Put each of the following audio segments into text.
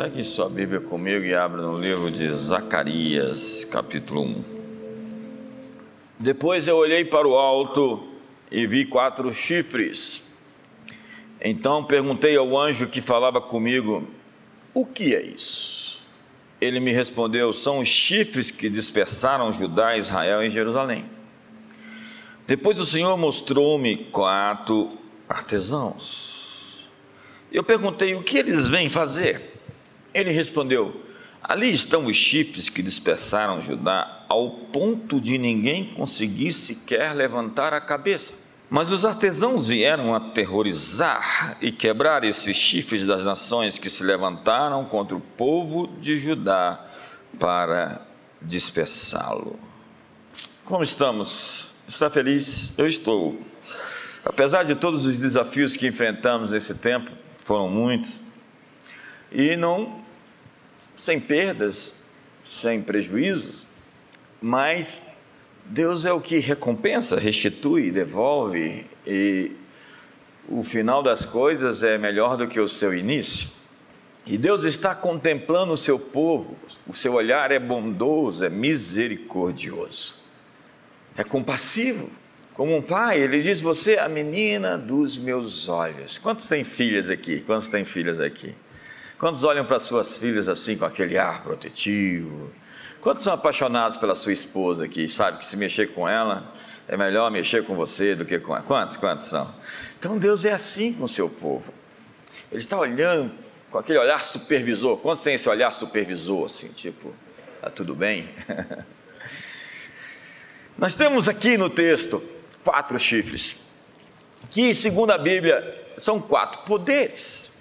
Pegue sua Bíblia comigo e abra no livro de Zacarias, capítulo 1. Depois eu olhei para o alto e vi quatro chifres. Então perguntei ao anjo que falava comigo: O que é isso? Ele me respondeu: São os chifres que dispersaram Judá, Israel e Jerusalém. Depois o Senhor mostrou-me quatro artesãos. Eu perguntei: O que eles vêm fazer? Ele respondeu: Ali estão os chifres que dispersaram Judá, ao ponto de ninguém conseguir sequer levantar a cabeça. Mas os artesãos vieram aterrorizar e quebrar esses chifres das nações que se levantaram contra o povo de Judá para dispersá-lo. Como estamos? Está feliz? Eu estou. Apesar de todos os desafios que enfrentamos nesse tempo, foram muitos, e não sem perdas, sem prejuízos, mas Deus é o que recompensa, restitui, devolve, e o final das coisas é melhor do que o seu início. E Deus está contemplando o seu povo, o seu olhar é bondoso, é misericordioso, é compassivo. Como um pai, ele diz: Você é a menina dos meus olhos. Quantos têm filhas aqui? Quantos têm filhas aqui? Quantos olham para suas filhas assim com aquele ar protetivo? Quantos são apaixonados pela sua esposa aqui? Sabe que se mexer com ela é melhor mexer com você do que com ela? Quantos? Quantos são? Então Deus é assim com o seu povo. Ele está olhando com aquele olhar supervisor. Quantos têm esse olhar supervisor assim, tipo, tá tudo bem? Nós temos aqui no texto quatro chifres, que segundo a Bíblia são quatro poderes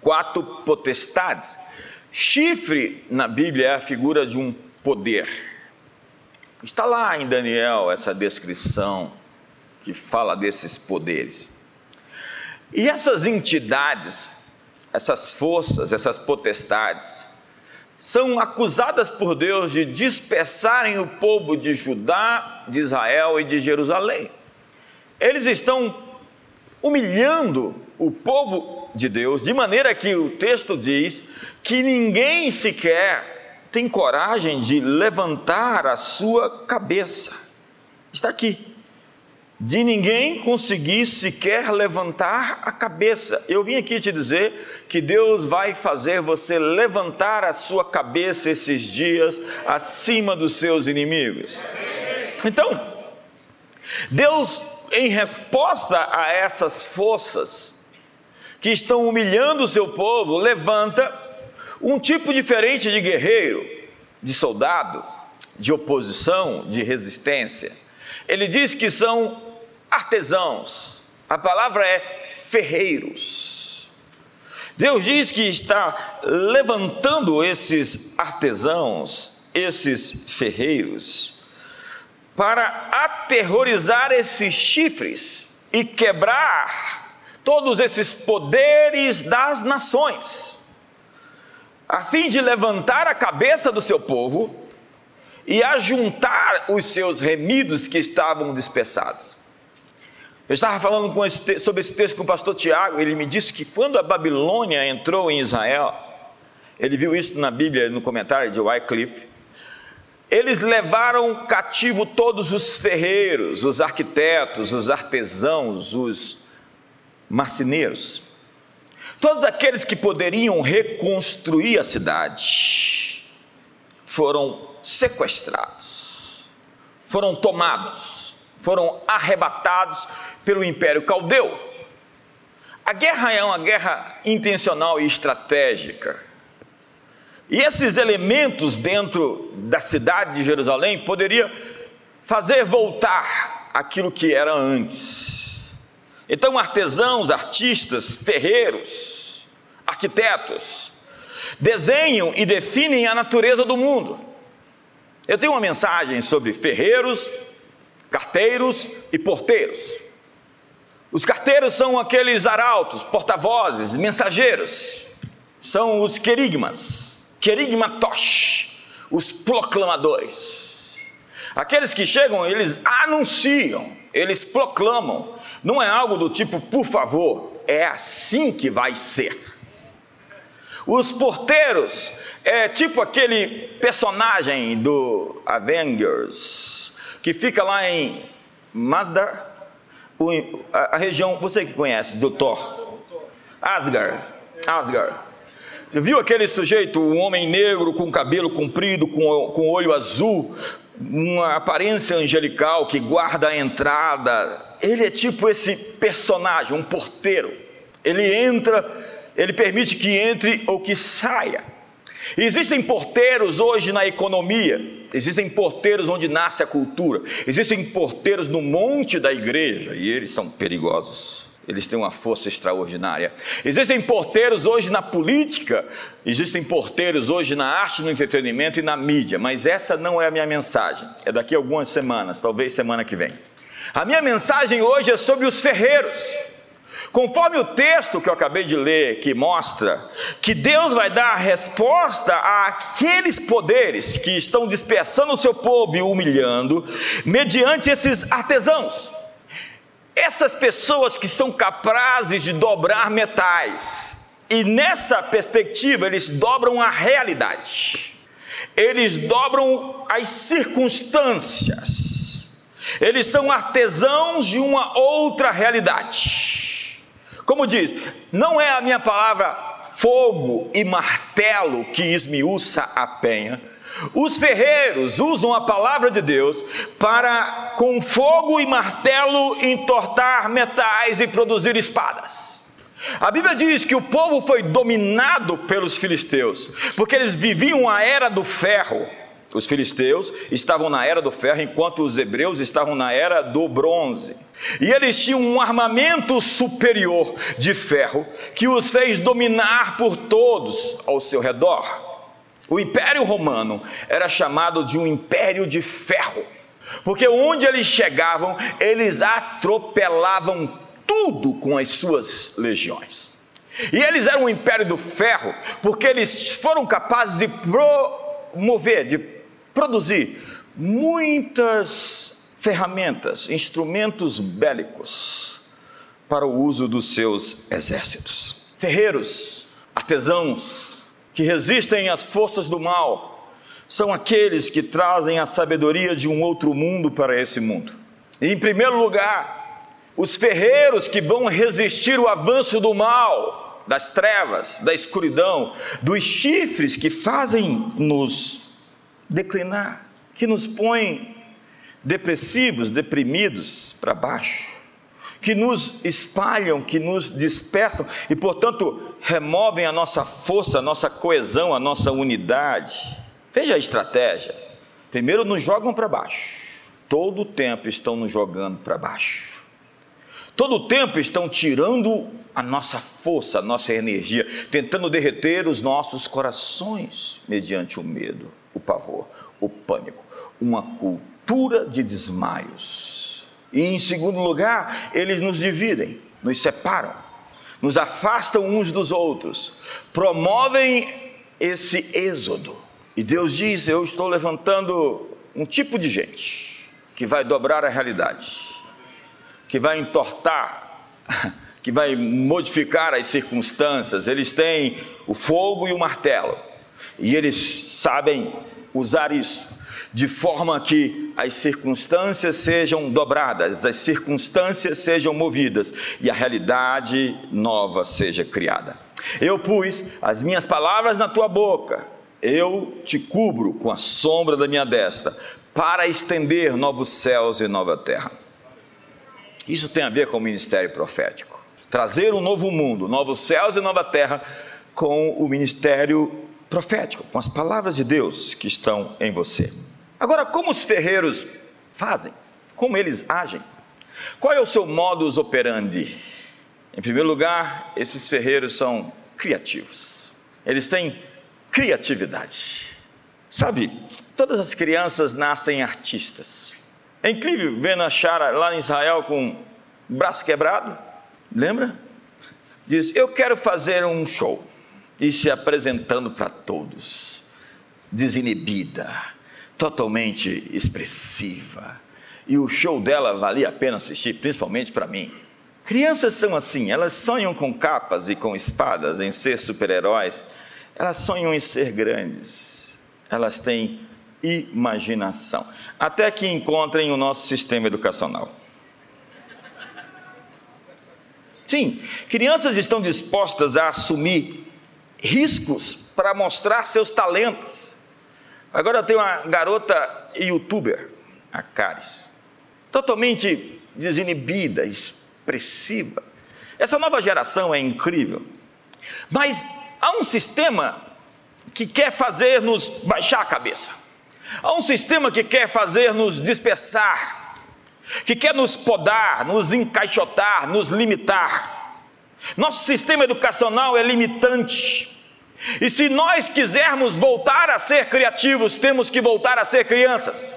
quatro potestades. Chifre na Bíblia é a figura de um poder. Está lá em Daniel essa descrição que fala desses poderes. E essas entidades, essas forças, essas potestades, são acusadas por Deus de dispersarem o povo de Judá, de Israel e de Jerusalém. Eles estão humilhando o povo de Deus, de maneira que o texto diz que ninguém sequer tem coragem de levantar a sua cabeça. Está aqui. De ninguém conseguir sequer levantar a cabeça. Eu vim aqui te dizer que Deus vai fazer você levantar a sua cabeça esses dias acima dos seus inimigos. Então, Deus, em resposta a essas forças, que estão humilhando o seu povo, levanta um tipo diferente de guerreiro, de soldado, de oposição, de resistência. Ele diz que são artesãos, a palavra é ferreiros. Deus diz que está levantando esses artesãos, esses ferreiros, para aterrorizar esses chifres e quebrar todos esses poderes das nações, a fim de levantar a cabeça do seu povo e ajuntar os seus remidos que estavam dispersados. Eu estava falando esse, sobre esse texto com o pastor Tiago, ele me disse que quando a Babilônia entrou em Israel, ele viu isso na Bíblia, no comentário de Wycliffe, eles levaram cativo todos os ferreiros, os arquitetos, os artesãos, os marceneiros, todos aqueles que poderiam reconstruir a cidade, foram sequestrados, foram tomados, foram arrebatados pelo Império Caldeu. A guerra é uma guerra intencional e estratégica. E esses elementos dentro da cidade de Jerusalém poderia fazer voltar aquilo que era antes. Então, artesãos, artistas, ferreiros, arquitetos, desenham e definem a natureza do mundo. Eu tenho uma mensagem sobre ferreiros, carteiros e porteiros. Os carteiros são aqueles arautos, porta-vozes, mensageiros. São os querigmas, querigmatosh, os proclamadores. Aqueles que chegam, eles anunciam, eles proclamam, não é algo do tipo, por favor, é assim que vai ser. Os porteiros é tipo aquele personagem do Avengers que fica lá em Masdar, a, região, você que conhece, do Thor. Asgard. Asgard. Você viu aquele sujeito, um homem negro com cabelo comprido, com, com olho azul, uma aparência angelical que guarda a entrada. Ele é tipo esse personagem, um porteiro. Ele entra ele permite que entre ou que saia. Existem porteiros hoje na economia, existem porteiros onde nasce a cultura, existem porteiros no monte da igreja e eles são perigosos. Eles têm uma força extraordinária. Existem porteiros hoje na política, existem porteiros hoje na arte, no entretenimento e na mídia, mas essa não é a minha mensagem. É daqui a algumas semanas, talvez semana que vem. A minha mensagem hoje é sobre os ferreiros. Conforme o texto que eu acabei de ler, que mostra que Deus vai dar resposta àqueles poderes que estão dispersando o seu povo e humilhando, mediante esses artesãos. Essas pessoas que são capazes de dobrar metais, e nessa perspectiva eles dobram a realidade, eles dobram as circunstâncias, eles são artesãos de uma outra realidade. Como diz, não é a minha palavra fogo e martelo que esmiuça a penha. Os ferreiros usam a palavra de Deus para, com fogo e martelo, entortar metais e produzir espadas. A Bíblia diz que o povo foi dominado pelos filisteus, porque eles viviam a era do ferro. Os filisteus estavam na era do ferro, enquanto os hebreus estavam na era do bronze. E eles tinham um armamento superior de ferro que os fez dominar por todos ao seu redor. O Império Romano era chamado de um império de ferro, porque onde eles chegavam, eles atropelavam tudo com as suas legiões. E eles eram um império do ferro, porque eles foram capazes de promover, de produzir muitas ferramentas, instrumentos bélicos para o uso dos seus exércitos. Ferreiros, artesãos que resistem às forças do mal são aqueles que trazem a sabedoria de um outro mundo para esse mundo. E, em primeiro lugar, os ferreiros que vão resistir o avanço do mal, das trevas, da escuridão, dos chifres que fazem nos declinar, que nos põe depressivos, deprimidos para baixo, que nos espalham, que nos dispersam e, portanto, removem a nossa força, a nossa coesão, a nossa unidade. Veja a estratégia. Primeiro nos jogam para baixo. Todo o tempo estão nos jogando para baixo. Todo o tempo estão tirando a nossa força, a nossa energia, tentando derreter os nossos corações mediante o medo o pavor, o pânico, uma cultura de desmaios. E em segundo lugar, eles nos dividem, nos separam, nos afastam uns dos outros, promovem esse êxodo. E Deus diz: Eu estou levantando um tipo de gente que vai dobrar a realidade, que vai entortar, que vai modificar as circunstâncias. Eles têm o fogo e o martelo, e eles sabem usar isso de forma que as circunstâncias sejam dobradas, as circunstâncias sejam movidas e a realidade nova seja criada. Eu pus as minhas palavras na tua boca, eu te cubro com a sombra da minha destra, para estender novos céus e nova terra. Isso tem a ver com o ministério profético. Trazer um novo mundo, novos céus e nova terra, com o ministério profético, com as palavras de Deus que estão em você. Agora, como os ferreiros fazem? Como eles agem? Qual é o seu modus operandi? Em primeiro lugar, esses ferreiros são criativos. Eles têm criatividade. Sabe, todas as crianças nascem artistas. É incrível ver a Shara lá em Israel com o braço quebrado. Lembra? Diz: Eu quero fazer um show e se apresentando para todos, desinibida, totalmente expressiva. E o show dela valia a pena assistir, principalmente para mim. Crianças são assim, elas sonham com capas e com espadas, em ser super-heróis. elas sonham em ser grandes, elas têm imaginação, até que encontrem o nosso sistema educacional. Sim, crianças estão dispostas a assumir riscos para mostrar seus talentos. Agora eu tenho uma garota youtuber, a Caris, totalmente desinibida, expressiva. Essa nova geração é incrível. Mas há um sistema que quer fazer-nos baixar a cabeça. Há um sistema que quer fazer-nos dispersar, que quer nos podar, nos encaixotar, nos limitar. Nosso sistema educacional é limitante. E se nós quisermos voltar a ser criativos, temos que voltar a ser crianças.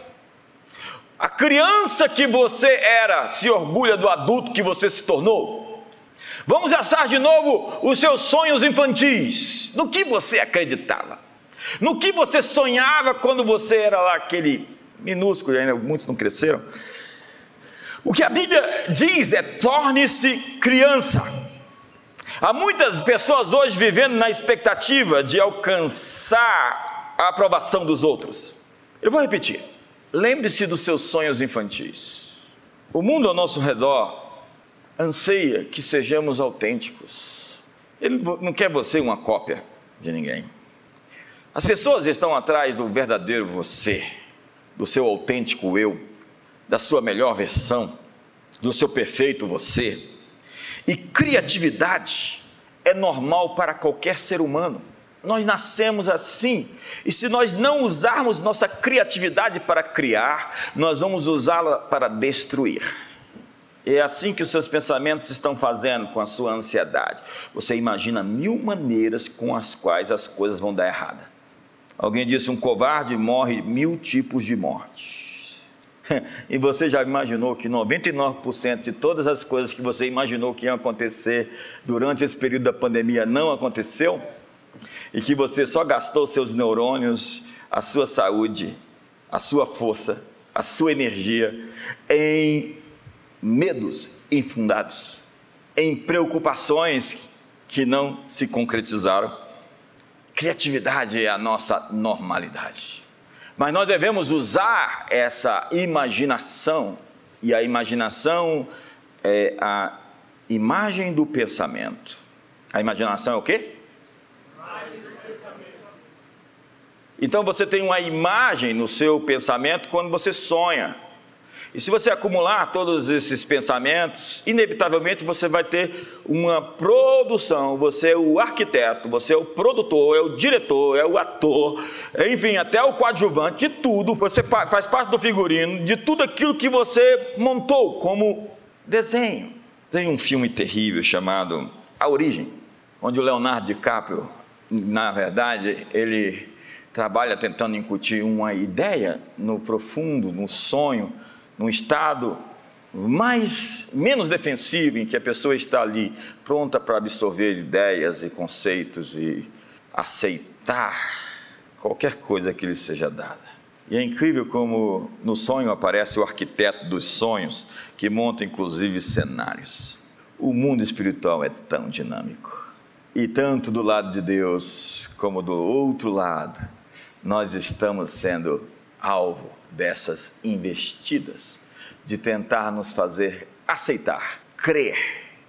A criança que você era se orgulha do adulto que você se tornou. Vamos assar de novo os seus sonhos infantis. No que você acreditava? No que você sonhava quando você era lá aquele minúsculo, ainda muitos não cresceram. O que a Bíblia diz é: torne-se criança. Há muitas pessoas hoje vivendo na expectativa de alcançar a aprovação dos outros. Eu vou repetir. Lembre-se dos seus sonhos infantis. O mundo ao nosso redor anseia que sejamos autênticos. Ele não quer você uma cópia de ninguém. As pessoas estão atrás do verdadeiro você, do seu autêntico eu, da sua melhor versão, do seu perfeito você. E criatividade é normal para qualquer ser humano. Nós nascemos assim, e se nós não usarmos nossa criatividade para criar, nós vamos usá-la para destruir. É assim que os seus pensamentos estão fazendo com a sua ansiedade. Você imagina mil maneiras com as quais as coisas vão dar errada. Alguém disse: um covarde morre mil tipos de morte. e você já imaginou que 99% de todas as coisas que você imaginou que iam acontecer durante esse período da pandemia não aconteceu? e que você só gastou seus neurônios, a sua saúde, a sua força, a sua energia em medos infundados, em preocupações que não se concretizaram. Criatividade é a nossa normalidade. Mas nós devemos usar essa imaginação, e a imaginação é a imagem do pensamento. A imaginação é o quê? Então você tem uma imagem no seu pensamento quando você sonha. E se você acumular todos esses pensamentos, inevitavelmente você vai ter uma produção. Você é o arquiteto, você é o produtor, é o diretor, é o ator, enfim, até o coadjuvante de tudo. Você faz parte do figurino, de tudo aquilo que você montou como desenho. Tem um filme terrível chamado A Origem, onde o Leonardo DiCaprio, na verdade, ele trabalha tentando incutir uma ideia no profundo, no sonho, num estado mais menos defensivo em que a pessoa está ali pronta para absorver ideias e conceitos e aceitar qualquer coisa que lhe seja dada. E é incrível como no sonho aparece o arquiteto dos sonhos, que monta inclusive cenários. O mundo espiritual é tão dinâmico. E tanto do lado de Deus como do outro lado, nós estamos sendo alvo dessas investidas de tentar nos fazer aceitar, crer,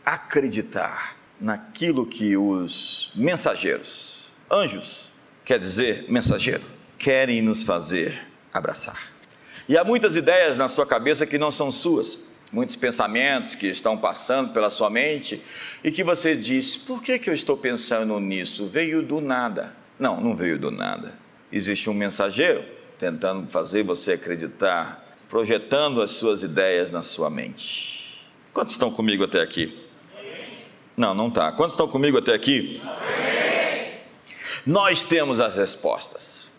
acreditar naquilo que os mensageiros, anjos, quer dizer mensageiro, querem nos fazer abraçar. E há muitas ideias na sua cabeça que não são suas, muitos pensamentos que estão passando pela sua mente e que você diz: por que, que eu estou pensando nisso? Veio do nada. Não, não veio do nada existe um mensageiro tentando fazer você acreditar, projetando as suas ideias na sua mente. Quantos estão comigo até aqui? Não, não está. Quantos estão comigo até aqui? Nós temos as respostas.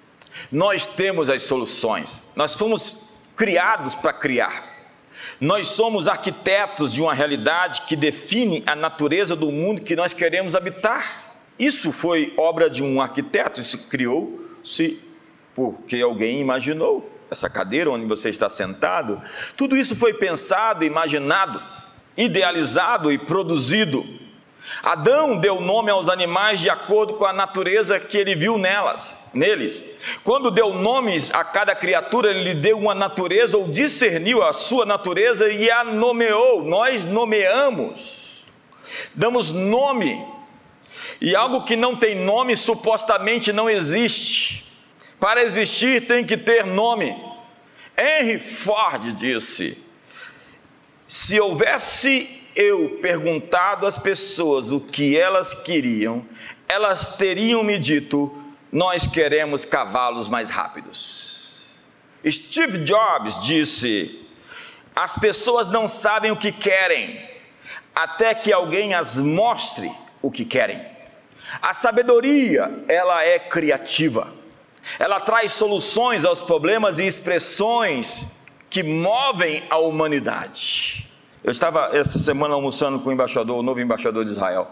Nós temos as soluções. Nós fomos criados para criar. Nós somos arquitetos de uma realidade que define a natureza do mundo que nós queremos habitar. Isso foi obra de um arquiteto, isso criou se porque alguém imaginou essa cadeira onde você está sentado, tudo isso foi pensado, imaginado, idealizado e produzido. Adão deu nome aos animais de acordo com a natureza que ele viu nelas, neles. Quando deu nomes a cada criatura, ele lhe deu uma natureza ou discerniu a sua natureza e a nomeou. Nós nomeamos, damos nome. E algo que não tem nome supostamente não existe. Para existir tem que ter nome. Henry Ford disse: se houvesse eu perguntado às pessoas o que elas queriam, elas teriam me dito: nós queremos cavalos mais rápidos. Steve Jobs disse: as pessoas não sabem o que querem, até que alguém as mostre o que querem. A sabedoria, ela é criativa. Ela traz soluções aos problemas e expressões que movem a humanidade. Eu estava essa semana almoçando com o embaixador, o novo embaixador de Israel,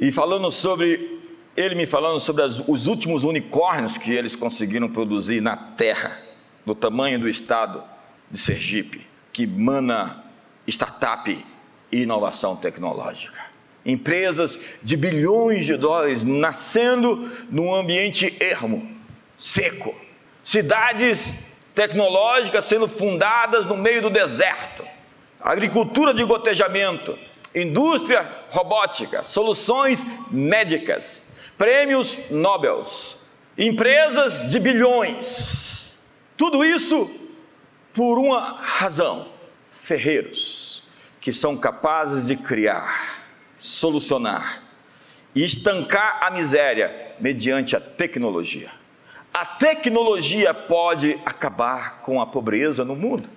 e falando sobre, ele me falando sobre as, os últimos unicórnios que eles conseguiram produzir na terra, do tamanho do estado de Sergipe, que mana startup e inovação tecnológica. Empresas de bilhões de dólares nascendo num ambiente ermo, seco. Cidades tecnológicas sendo fundadas no meio do deserto agricultura de gotejamento, indústria robótica, soluções médicas, prêmios Nobel, empresas de bilhões. Tudo isso por uma razão: ferreiros que são capazes de criar, solucionar e estancar a miséria mediante a tecnologia. A tecnologia pode acabar com a pobreza no mundo.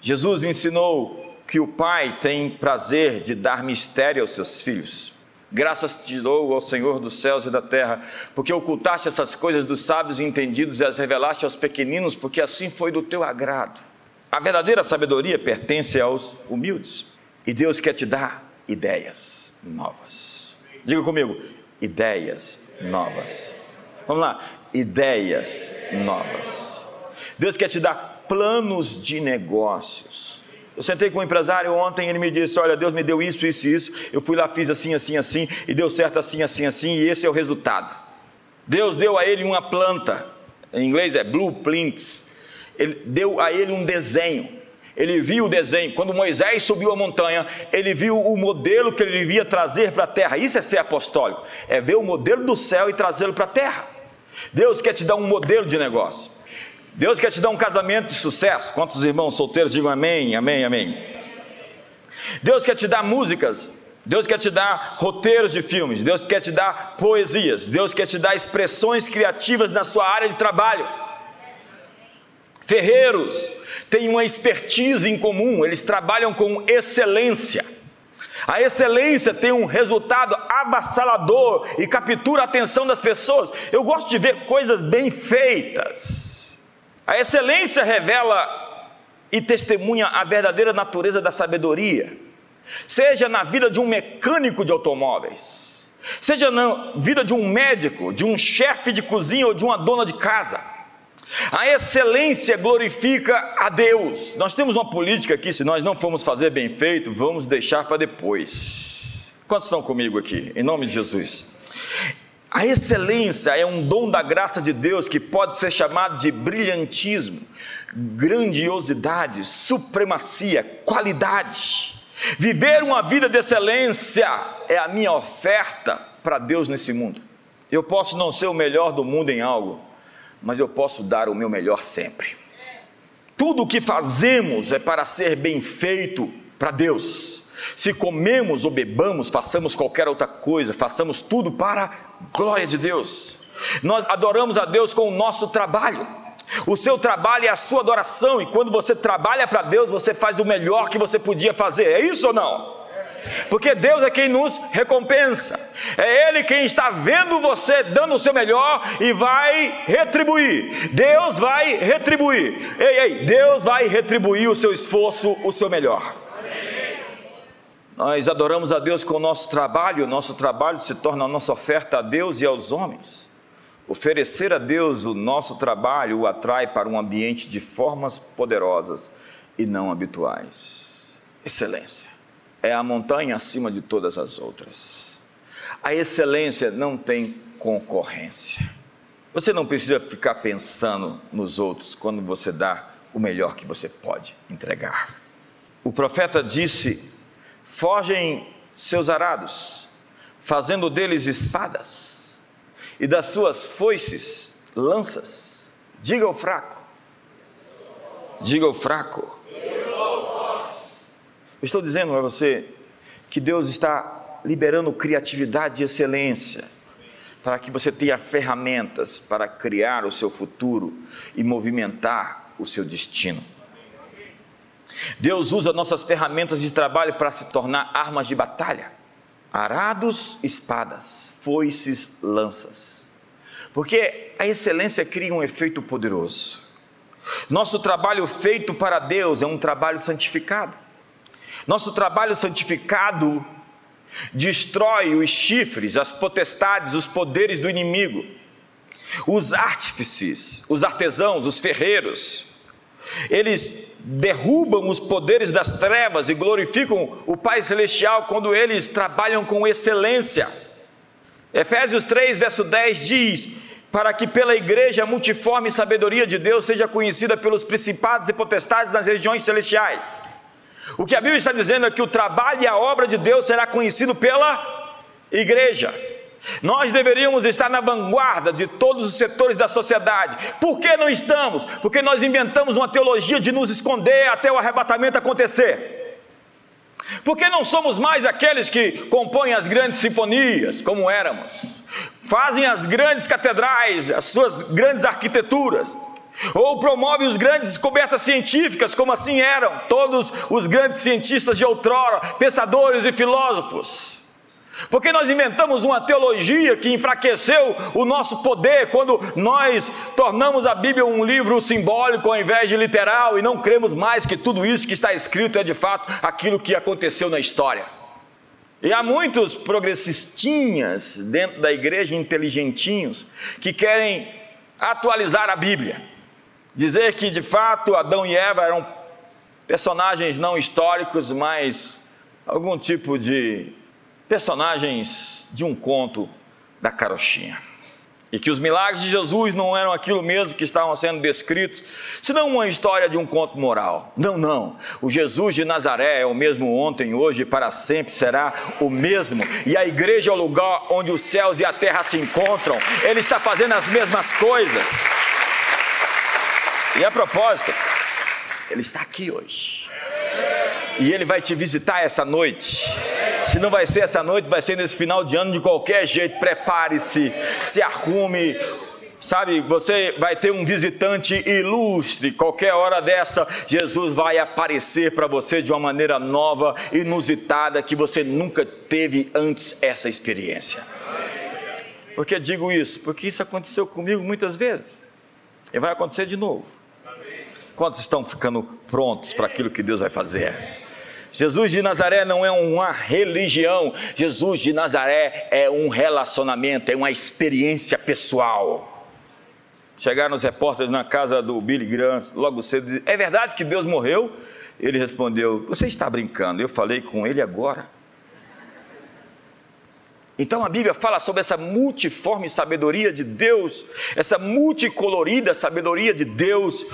Jesus ensinou que o Pai tem prazer de dar mistério aos seus filhos. Graças te dou ao Senhor dos céus e da terra, porque ocultaste essas coisas dos sábios e entendidos e as revelaste aos pequeninos, porque assim foi do teu agrado. A verdadeira sabedoria pertence aos humildes, e Deus quer te dar ideias novas. Diga comigo, ideias novas. Vamos lá, ideias novas. Deus quer te dar planos de negócios eu sentei com um empresário ontem, ele me disse: Olha, Deus me deu isso, isso e isso. Eu fui lá, fiz assim, assim, assim, e deu certo assim, assim, assim, e esse é o resultado. Deus deu a ele uma planta, em inglês é blueprints. Ele deu a ele um desenho. Ele viu o desenho. Quando Moisés subiu a montanha, ele viu o modelo que ele devia trazer para a terra. Isso é ser apostólico, é ver o modelo do céu e trazê-lo para a terra. Deus quer te dar um modelo de negócio. Deus quer te dar um casamento de sucesso. Quantos irmãos solteiros digam amém, amém, amém? Deus quer te dar músicas. Deus quer te dar roteiros de filmes. Deus quer te dar poesias. Deus quer te dar expressões criativas na sua área de trabalho. Ferreiros têm uma expertise em comum, eles trabalham com excelência. A excelência tem um resultado avassalador e captura a atenção das pessoas. Eu gosto de ver coisas bem feitas. A excelência revela e testemunha a verdadeira natureza da sabedoria, seja na vida de um mecânico de automóveis, seja na vida de um médico, de um chefe de cozinha ou de uma dona de casa. A excelência glorifica a Deus. Nós temos uma política aqui, se nós não formos fazer bem feito, vamos deixar para depois. Quantos estão comigo aqui? Em nome de Jesus. A excelência é um dom da graça de Deus que pode ser chamado de brilhantismo, grandiosidade, supremacia, qualidade. Viver uma vida de excelência é a minha oferta para Deus nesse mundo. Eu posso não ser o melhor do mundo em algo, mas eu posso dar o meu melhor sempre. Tudo o que fazemos é para ser bem feito para Deus. Se comemos ou bebamos, façamos qualquer outra coisa, façamos tudo para a glória de Deus. Nós adoramos a Deus com o nosso trabalho. O seu trabalho é a sua adoração, e quando você trabalha para Deus, você faz o melhor que você podia fazer. É isso ou não? Porque Deus é quem nos recompensa, é Ele quem está vendo você dando o seu melhor e vai retribuir. Deus vai retribuir. Ei, ei, Deus vai retribuir o seu esforço, o seu melhor. Nós adoramos a Deus com o nosso trabalho, o nosso trabalho se torna a nossa oferta a Deus e aos homens. Oferecer a Deus o nosso trabalho o atrai para um ambiente de formas poderosas e não habituais. Excelência. É a montanha acima de todas as outras. A excelência não tem concorrência. Você não precisa ficar pensando nos outros quando você dá o melhor que você pode entregar. O profeta disse: Fogem seus arados, fazendo deles espadas, e das suas foices lanças. Diga ao fraco, diga ao fraco. Eu estou dizendo a você que Deus está liberando criatividade e excelência para que você tenha ferramentas para criar o seu futuro e movimentar o seu destino. Deus usa nossas ferramentas de trabalho para se tornar armas de batalha, arados, espadas, foices, lanças. Porque a excelência cria um efeito poderoso. Nosso trabalho feito para Deus é um trabalho santificado. Nosso trabalho santificado destrói os chifres, as potestades, os poderes do inimigo, os artífices, os artesãos, os ferreiros. Eles derrubam os poderes das trevas e glorificam o Pai Celestial quando eles trabalham com excelência. Efésios 3, verso 10 diz: Para que pela igreja a multiforme sabedoria de Deus seja conhecida pelos principados e potestades nas regiões celestiais. O que a Bíblia está dizendo é que o trabalho e a obra de Deus será conhecido pela igreja. Nós deveríamos estar na vanguarda de todos os setores da sociedade. Por que não estamos? Porque nós inventamos uma teologia de nos esconder até o arrebatamento acontecer. Porque não somos mais aqueles que compõem as grandes sinfonias, como éramos, fazem as grandes catedrais, as suas grandes arquiteturas, ou promove os grandes descobertas científicas, como assim eram todos os grandes cientistas de outrora, pensadores e filósofos. Porque nós inventamos uma teologia que enfraqueceu o nosso poder quando nós tornamos a Bíblia um livro simbólico ao invés de literal e não cremos mais que tudo isso que está escrito é de fato aquilo que aconteceu na história. E há muitos progressistinhas dentro da igreja, inteligentinhos, que querem atualizar a Bíblia dizer que de fato Adão e Eva eram personagens não históricos, mas algum tipo de personagens de um conto da carochinha. E que os milagres de Jesus não eram aquilo mesmo que estavam sendo descritos, senão uma história de um conto moral. Não, não. O Jesus de Nazaré é o mesmo ontem, hoje e para sempre será o mesmo. E a igreja é o lugar onde os céus e a terra se encontram. Ele está fazendo as mesmas coisas. E a propósito, Ele está aqui hoje. E Ele vai te visitar essa noite. Se não vai ser essa noite, vai ser nesse final de ano de qualquer jeito. Prepare-se, se arrume. Sabe, você vai ter um visitante ilustre. Qualquer hora dessa, Jesus vai aparecer para você de uma maneira nova, inusitada, que você nunca teve antes essa experiência. Por que digo isso? Porque isso aconteceu comigo muitas vezes. E vai acontecer de novo. Quantos estão ficando prontos para aquilo que Deus vai fazer? Jesus de Nazaré não é uma religião, Jesus de Nazaré é um relacionamento, é uma experiência pessoal. Chegaram os repórteres na casa do Billy Graham logo cedo, é verdade que Deus morreu? Ele respondeu: Você está brincando, eu falei com ele agora. Então a Bíblia fala sobre essa multiforme sabedoria de Deus, essa multicolorida sabedoria de Deus,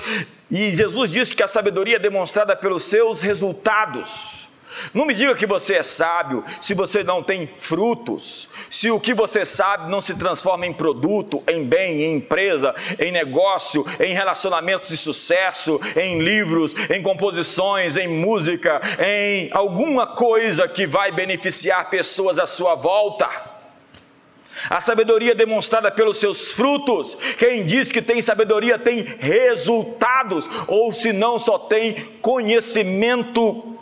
e Jesus disse que a sabedoria é demonstrada pelos seus resultados. Não me diga que você é sábio se você não tem frutos, se o que você sabe não se transforma em produto, em bem, em empresa, em negócio, em relacionamentos de sucesso, em livros, em composições, em música, em alguma coisa que vai beneficiar pessoas à sua volta. A sabedoria é demonstrada pelos seus frutos. Quem diz que tem sabedoria tem resultados, ou se não, só tem conhecimento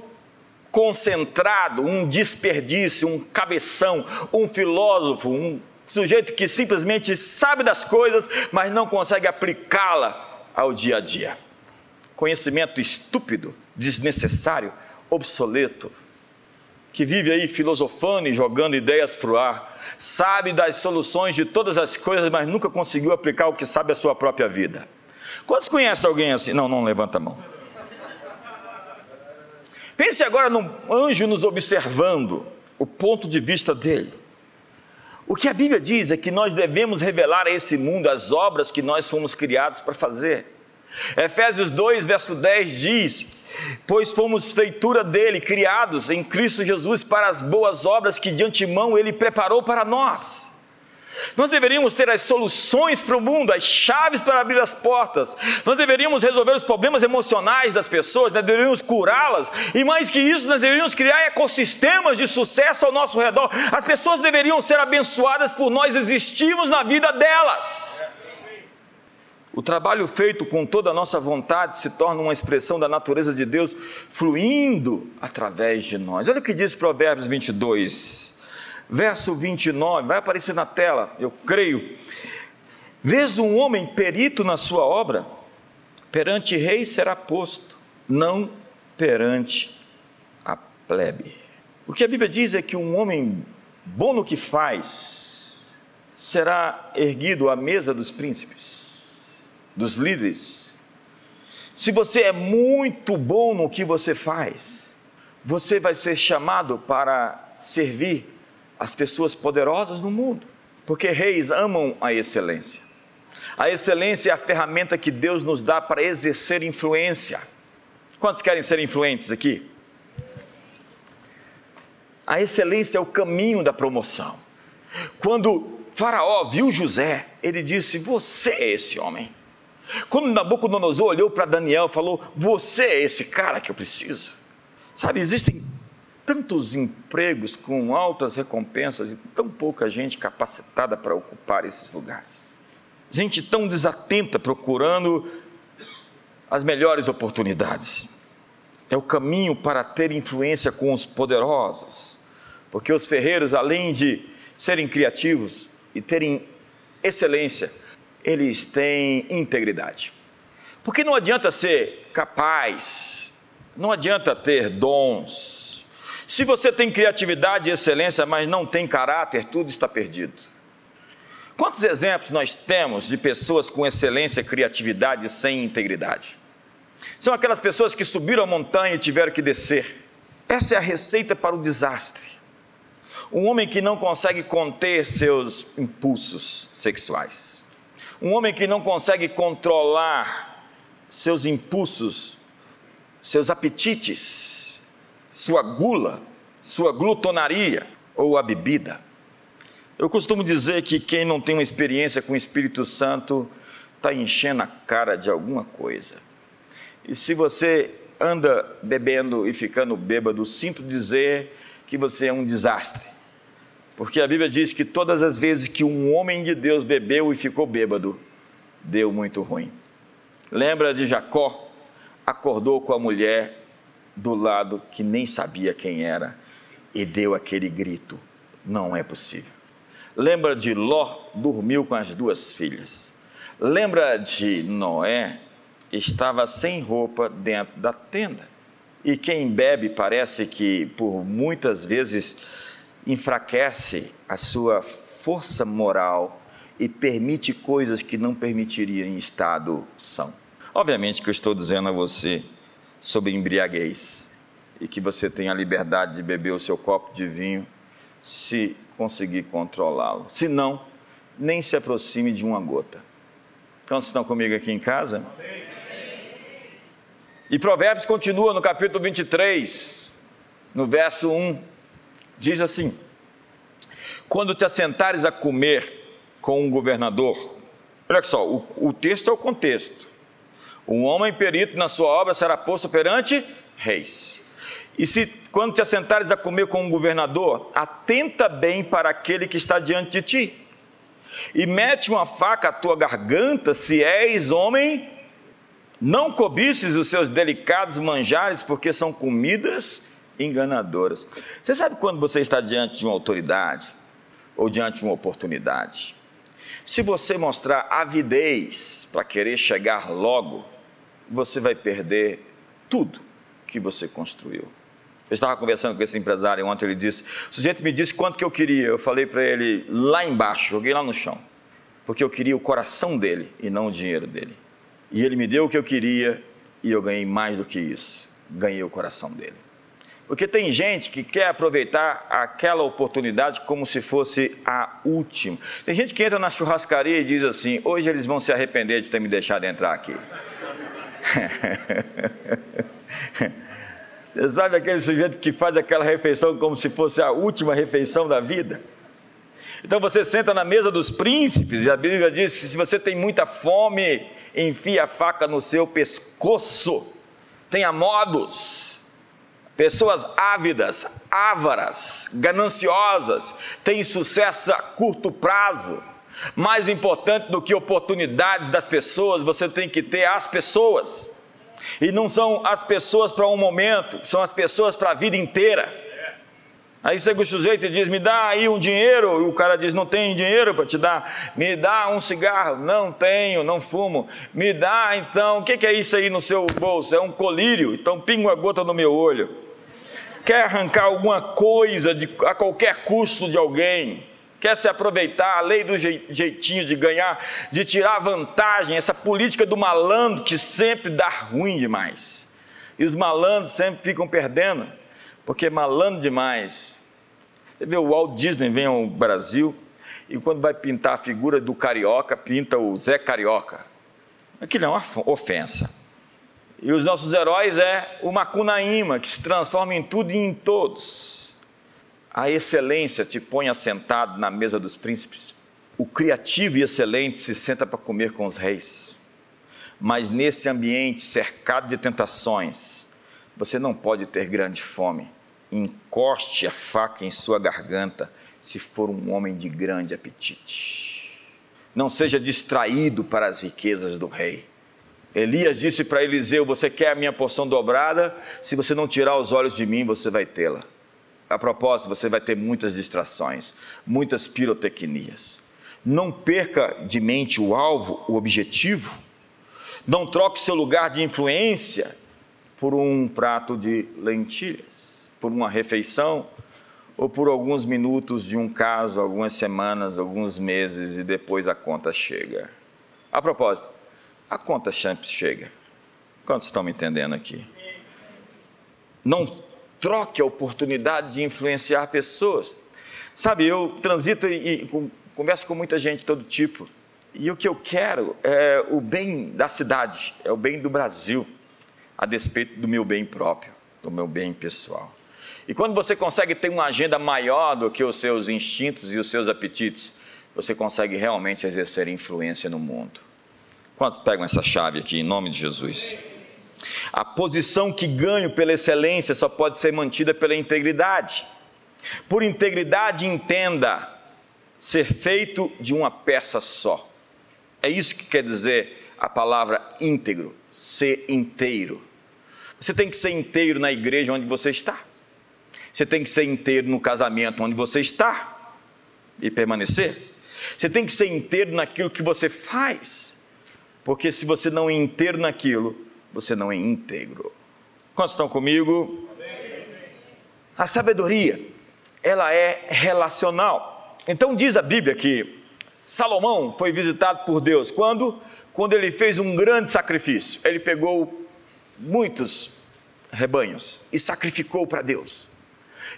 concentrado, um desperdício, um cabeção, um filósofo, um sujeito que simplesmente sabe das coisas, mas não consegue aplicá-la ao dia a dia. Conhecimento estúpido, desnecessário, obsoleto, que vive aí filosofando e jogando ideias para o ar, sabe das soluções de todas as coisas, mas nunca conseguiu aplicar o que sabe a sua própria vida. Quantos conhecem alguém assim? Não, não levanta a mão. Pense agora num anjo nos observando, o ponto de vista dele. O que a Bíblia diz é que nós devemos revelar a esse mundo as obras que nós fomos criados para fazer. Efésios 2, verso 10 diz: Pois fomos feitura dele, criados em Cristo Jesus para as boas obras que de antemão ele preparou para nós. Nós deveríamos ter as soluções para o mundo, as chaves para abrir as portas. Nós deveríamos resolver os problemas emocionais das pessoas, nós deveríamos curá-las. E mais que isso, nós deveríamos criar ecossistemas de sucesso ao nosso redor. As pessoas deveriam ser abençoadas por nós existirmos na vida delas. O trabalho feito com toda a nossa vontade se torna uma expressão da natureza de Deus fluindo através de nós. Olha o que diz Provérbios 22 verso 29, vai aparecer na tela, eu creio. Vês um homem perito na sua obra, perante rei será posto, não perante a plebe. O que a Bíblia diz é que um homem bom no que faz será erguido à mesa dos príncipes, dos líderes. Se você é muito bom no que você faz, você vai ser chamado para servir as pessoas poderosas no mundo, porque reis amam a excelência. A excelência é a ferramenta que Deus nos dá para exercer influência. Quantos querem ser influentes aqui? A excelência é o caminho da promoção. Quando Faraó viu José, ele disse: Você é esse homem. Quando Nabucodonosor olhou para Daniel, falou: Você é esse cara que eu preciso. Sabe, existem tantos empregos com altas recompensas e tão pouca gente capacitada para ocupar esses lugares. Gente tão desatenta procurando as melhores oportunidades. É o caminho para ter influência com os poderosos, porque os ferreiros, além de serem criativos e terem excelência, eles têm integridade. Porque não adianta ser capaz, não adianta ter dons, se você tem criatividade e excelência, mas não tem caráter, tudo está perdido. Quantos exemplos nós temos de pessoas com excelência, criatividade sem integridade? São aquelas pessoas que subiram a montanha e tiveram que descer. Essa é a receita para o desastre. Um homem que não consegue conter seus impulsos sexuais. Um homem que não consegue controlar seus impulsos, seus apetites sua gula, sua glutonaria ou a bebida. Eu costumo dizer que quem não tem uma experiência com o Espírito Santo está enchendo a cara de alguma coisa. E se você anda bebendo e ficando bêbado, sinto dizer que você é um desastre. Porque a Bíblia diz que todas as vezes que um homem de Deus bebeu e ficou bêbado, deu muito ruim. Lembra de Jacó? Acordou com a mulher do lado que nem sabia quem era e deu aquele grito: Não é possível. Lembra de Ló, dormiu com as duas filhas. Lembra de Noé, estava sem roupa dentro da tenda. E quem bebe parece que por muitas vezes enfraquece a sua força moral e permite coisas que não permitiria em estado são. Obviamente que eu estou dizendo a você sobre embriaguez e que você tenha a liberdade de beber o seu copo de vinho se conseguir controlá-lo. Se não, nem se aproxime de uma gota. Quantos estão comigo aqui em casa? E Provérbios continua no capítulo 23, no verso 1, diz assim: Quando te assentares a comer com um governador, olha só, o, o texto é o contexto. Um homem perito na sua obra será posto perante reis. E se quando te assentares a comer com um governador, atenta bem para aquele que está diante de ti. E mete uma faca à tua garganta, se és homem, não cobices os seus delicados manjares, porque são comidas enganadoras. Você sabe quando você está diante de uma autoridade ou diante de uma oportunidade? Se você mostrar avidez para querer chegar logo, você vai perder tudo que você construiu. Eu estava conversando com esse empresário ontem, ele disse: o sujeito me disse quanto que eu queria. Eu falei para ele lá embaixo, joguei lá no chão, porque eu queria o coração dele e não o dinheiro dele. E ele me deu o que eu queria e eu ganhei mais do que isso. Ganhei o coração dele. Porque tem gente que quer aproveitar aquela oportunidade como se fosse a última. Tem gente que entra na churrascaria e diz assim: hoje eles vão se arrepender de ter me deixado entrar aqui. Você sabe aquele sujeito que faz aquela refeição como se fosse a última refeição da vida? Então você senta na mesa dos príncipes, e a Bíblia diz que se você tem muita fome, enfia a faca no seu pescoço. Tenha modos. Pessoas ávidas, ávaras, gananciosas, têm sucesso a curto prazo. Mais importante do que oportunidades das pessoas, você tem que ter as pessoas. E não são as pessoas para um momento, são as pessoas para a vida inteira. Aí chega o sujeito e diz: Me dá aí um dinheiro. E o cara diz: Não tem dinheiro para te dar. Me dá um cigarro. Não tenho, não fumo. Me dá então. O que é isso aí no seu bolso? É um colírio. Então pinga uma gota no meu olho. Quer arrancar alguma coisa de, a qualquer custo de alguém? Quer se aproveitar, a lei do jeitinho de ganhar, de tirar vantagem, essa política do malandro que sempre dá ruim demais. E os malandros sempre ficam perdendo porque malandro demais. Você vê, o Walt Disney vem ao Brasil e quando vai pintar a figura do carioca, pinta o Zé Carioca. Aquilo é uma ofensa. E os nossos heróis é o Macunaíma, que se transforma em tudo e em todos. A excelência te põe assentado na mesa dos príncipes. O criativo e excelente se senta para comer com os reis. Mas nesse ambiente cercado de tentações, você não pode ter grande fome. Encoste a faca em sua garganta se for um homem de grande apetite. Não seja distraído para as riquezas do rei. Elias disse para Eliseu: Você quer a minha porção dobrada? Se você não tirar os olhos de mim, você vai tê-la. A propósito, você vai ter muitas distrações, muitas pirotecnias. Não perca de mente o alvo, o objetivo. Não troque seu lugar de influência por um prato de lentilhas, por uma refeição ou por alguns minutos de um caso, algumas semanas, alguns meses e depois a conta chega. A propósito, a conta sempre chega. Quantos estão me entendendo aqui? Não troque a oportunidade de influenciar pessoas. Sabe, eu transito e, e converso com muita gente de todo tipo. E o que eu quero é o bem da cidade, é o bem do Brasil a despeito do meu bem próprio, do meu bem pessoal. E quando você consegue ter uma agenda maior do que os seus instintos e os seus apetites, você consegue realmente exercer influência no mundo. Quantos pegam essa chave aqui em nome de Jesus? A posição que ganho pela excelência só pode ser mantida pela integridade. Por integridade, entenda ser feito de uma peça só. É isso que quer dizer a palavra íntegro ser inteiro. Você tem que ser inteiro na igreja onde você está. Você tem que ser inteiro no casamento onde você está e permanecer. Você tem que ser inteiro naquilo que você faz. Porque se você não é inteiro naquilo, você não é íntegro. Quantos estão comigo? A sabedoria, ela é relacional. Então diz a Bíblia que Salomão foi visitado por Deus quando quando ele fez um grande sacrifício. Ele pegou muitos rebanhos e sacrificou para Deus.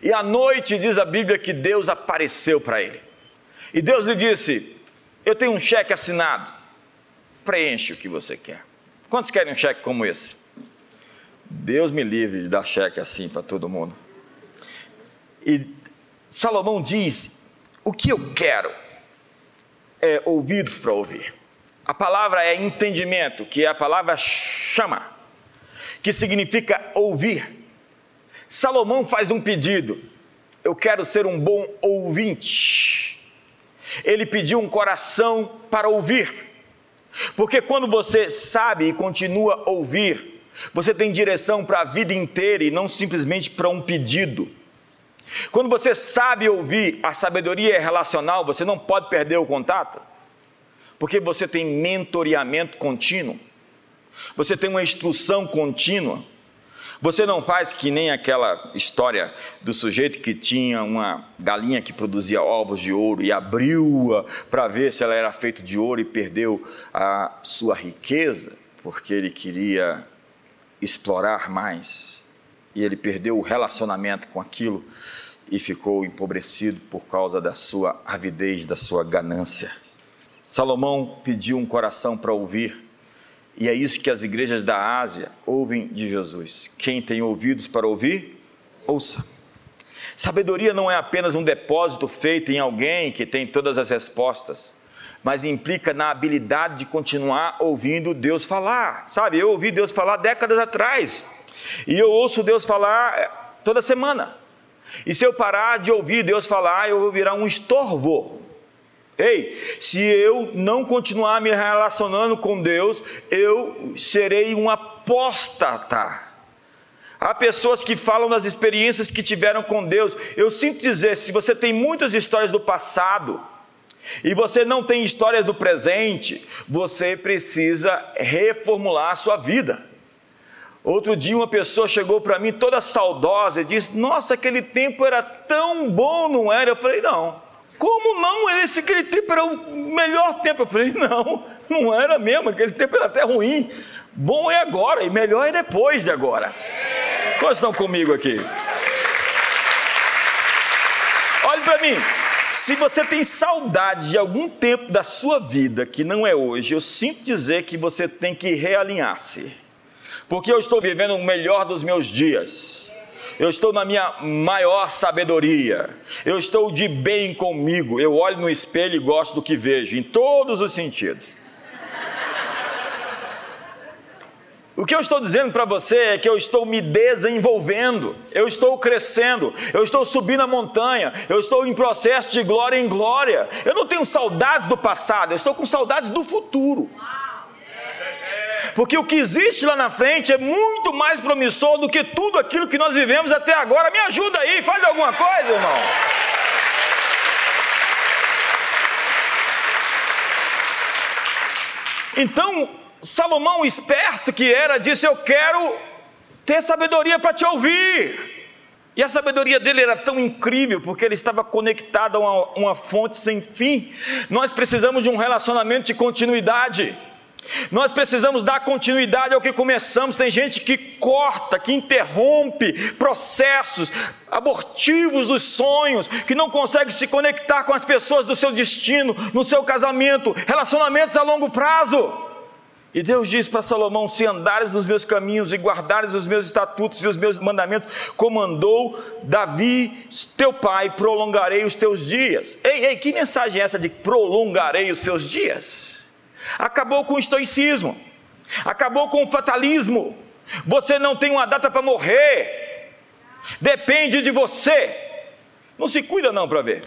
E à noite diz a Bíblia que Deus apareceu para ele. E Deus lhe disse: Eu tenho um cheque assinado, preenche o que você quer. Quantos querem um cheque como esse? Deus me livre de dar cheque assim para todo mundo. E Salomão diz: O que eu quero é ouvidos para ouvir. A palavra é entendimento, que é a palavra chama, que significa ouvir. Salomão faz um pedido: eu quero ser um bom ouvinte. Ele pediu um coração para ouvir, porque quando você sabe e continua a ouvir, você tem direção para a vida inteira e não simplesmente para um pedido. Quando você sabe ouvir, a sabedoria é relacional, você não pode perder o contato porque você tem mentoreamento contínuo, você tem uma instrução contínua. Você não faz que nem aquela história do sujeito que tinha uma galinha que produzia ovos de ouro e abriu-a para ver se ela era feita de ouro e perdeu a sua riqueza, porque ele queria explorar mais. e ele perdeu o relacionamento com aquilo e ficou empobrecido por causa da sua avidez, da sua ganância. Salomão pediu um coração para ouvir, e é isso que as igrejas da Ásia ouvem de Jesus. Quem tem ouvidos para ouvir, ouça. Sabedoria não é apenas um depósito feito em alguém que tem todas as respostas, mas implica na habilidade de continuar ouvindo Deus falar. Sabe, eu ouvi Deus falar décadas atrás, e eu ouço Deus falar eh, toda semana. E se eu parar de ouvir Deus falar, eu vou virar um estorvo. Ei, se eu não continuar me relacionando com Deus, eu serei um apóstata. Há pessoas que falam das experiências que tiveram com Deus. Eu sinto dizer, se você tem muitas histórias do passado e você não tem histórias do presente, você precisa reformular a sua vida. Outro dia uma pessoa chegou para mim toda saudosa e disse: "Nossa, aquele tempo era tão bom, não era?" Eu falei: "Não. Como não? Esse aquele tempo era o melhor tempo. Eu falei, não, não era mesmo, aquele tempo era até ruim. Bom é agora e melhor é depois de agora. Quantos estão comigo aqui? Olhe para mim. Se você tem saudade de algum tempo da sua vida que não é hoje, eu sinto dizer que você tem que realinhar-se. Porque eu estou vivendo o melhor dos meus dias eu estou na minha maior sabedoria, eu estou de bem comigo, eu olho no espelho e gosto do que vejo, em todos os sentidos. O que eu estou dizendo para você é que eu estou me desenvolvendo, eu estou crescendo, eu estou subindo a montanha, eu estou em processo de glória em glória. Eu não tenho saudades do passado, eu estou com saudades do futuro porque o que existe lá na frente é muito mais promissor do que tudo aquilo que nós vivemos até agora. Me ajuda aí, faz alguma coisa, irmão. Então, Salomão, esperto que era, disse: Eu quero ter sabedoria para te ouvir. E a sabedoria dele era tão incrível, porque ele estava conectado a uma, uma fonte sem fim. Nós precisamos de um relacionamento de continuidade. Nós precisamos dar continuidade ao que começamos. Tem gente que corta, que interrompe processos abortivos dos sonhos, que não consegue se conectar com as pessoas do seu destino, no seu casamento, relacionamentos a longo prazo. E Deus diz para Salomão: Se andares nos meus caminhos e guardares os meus estatutos e os meus mandamentos, comandou Davi, teu pai, prolongarei os teus dias. Ei, ei, que mensagem é essa de prolongarei os seus dias? Acabou com o estoicismo, acabou com o fatalismo. Você não tem uma data para morrer, depende de você. Não se cuida não para ver.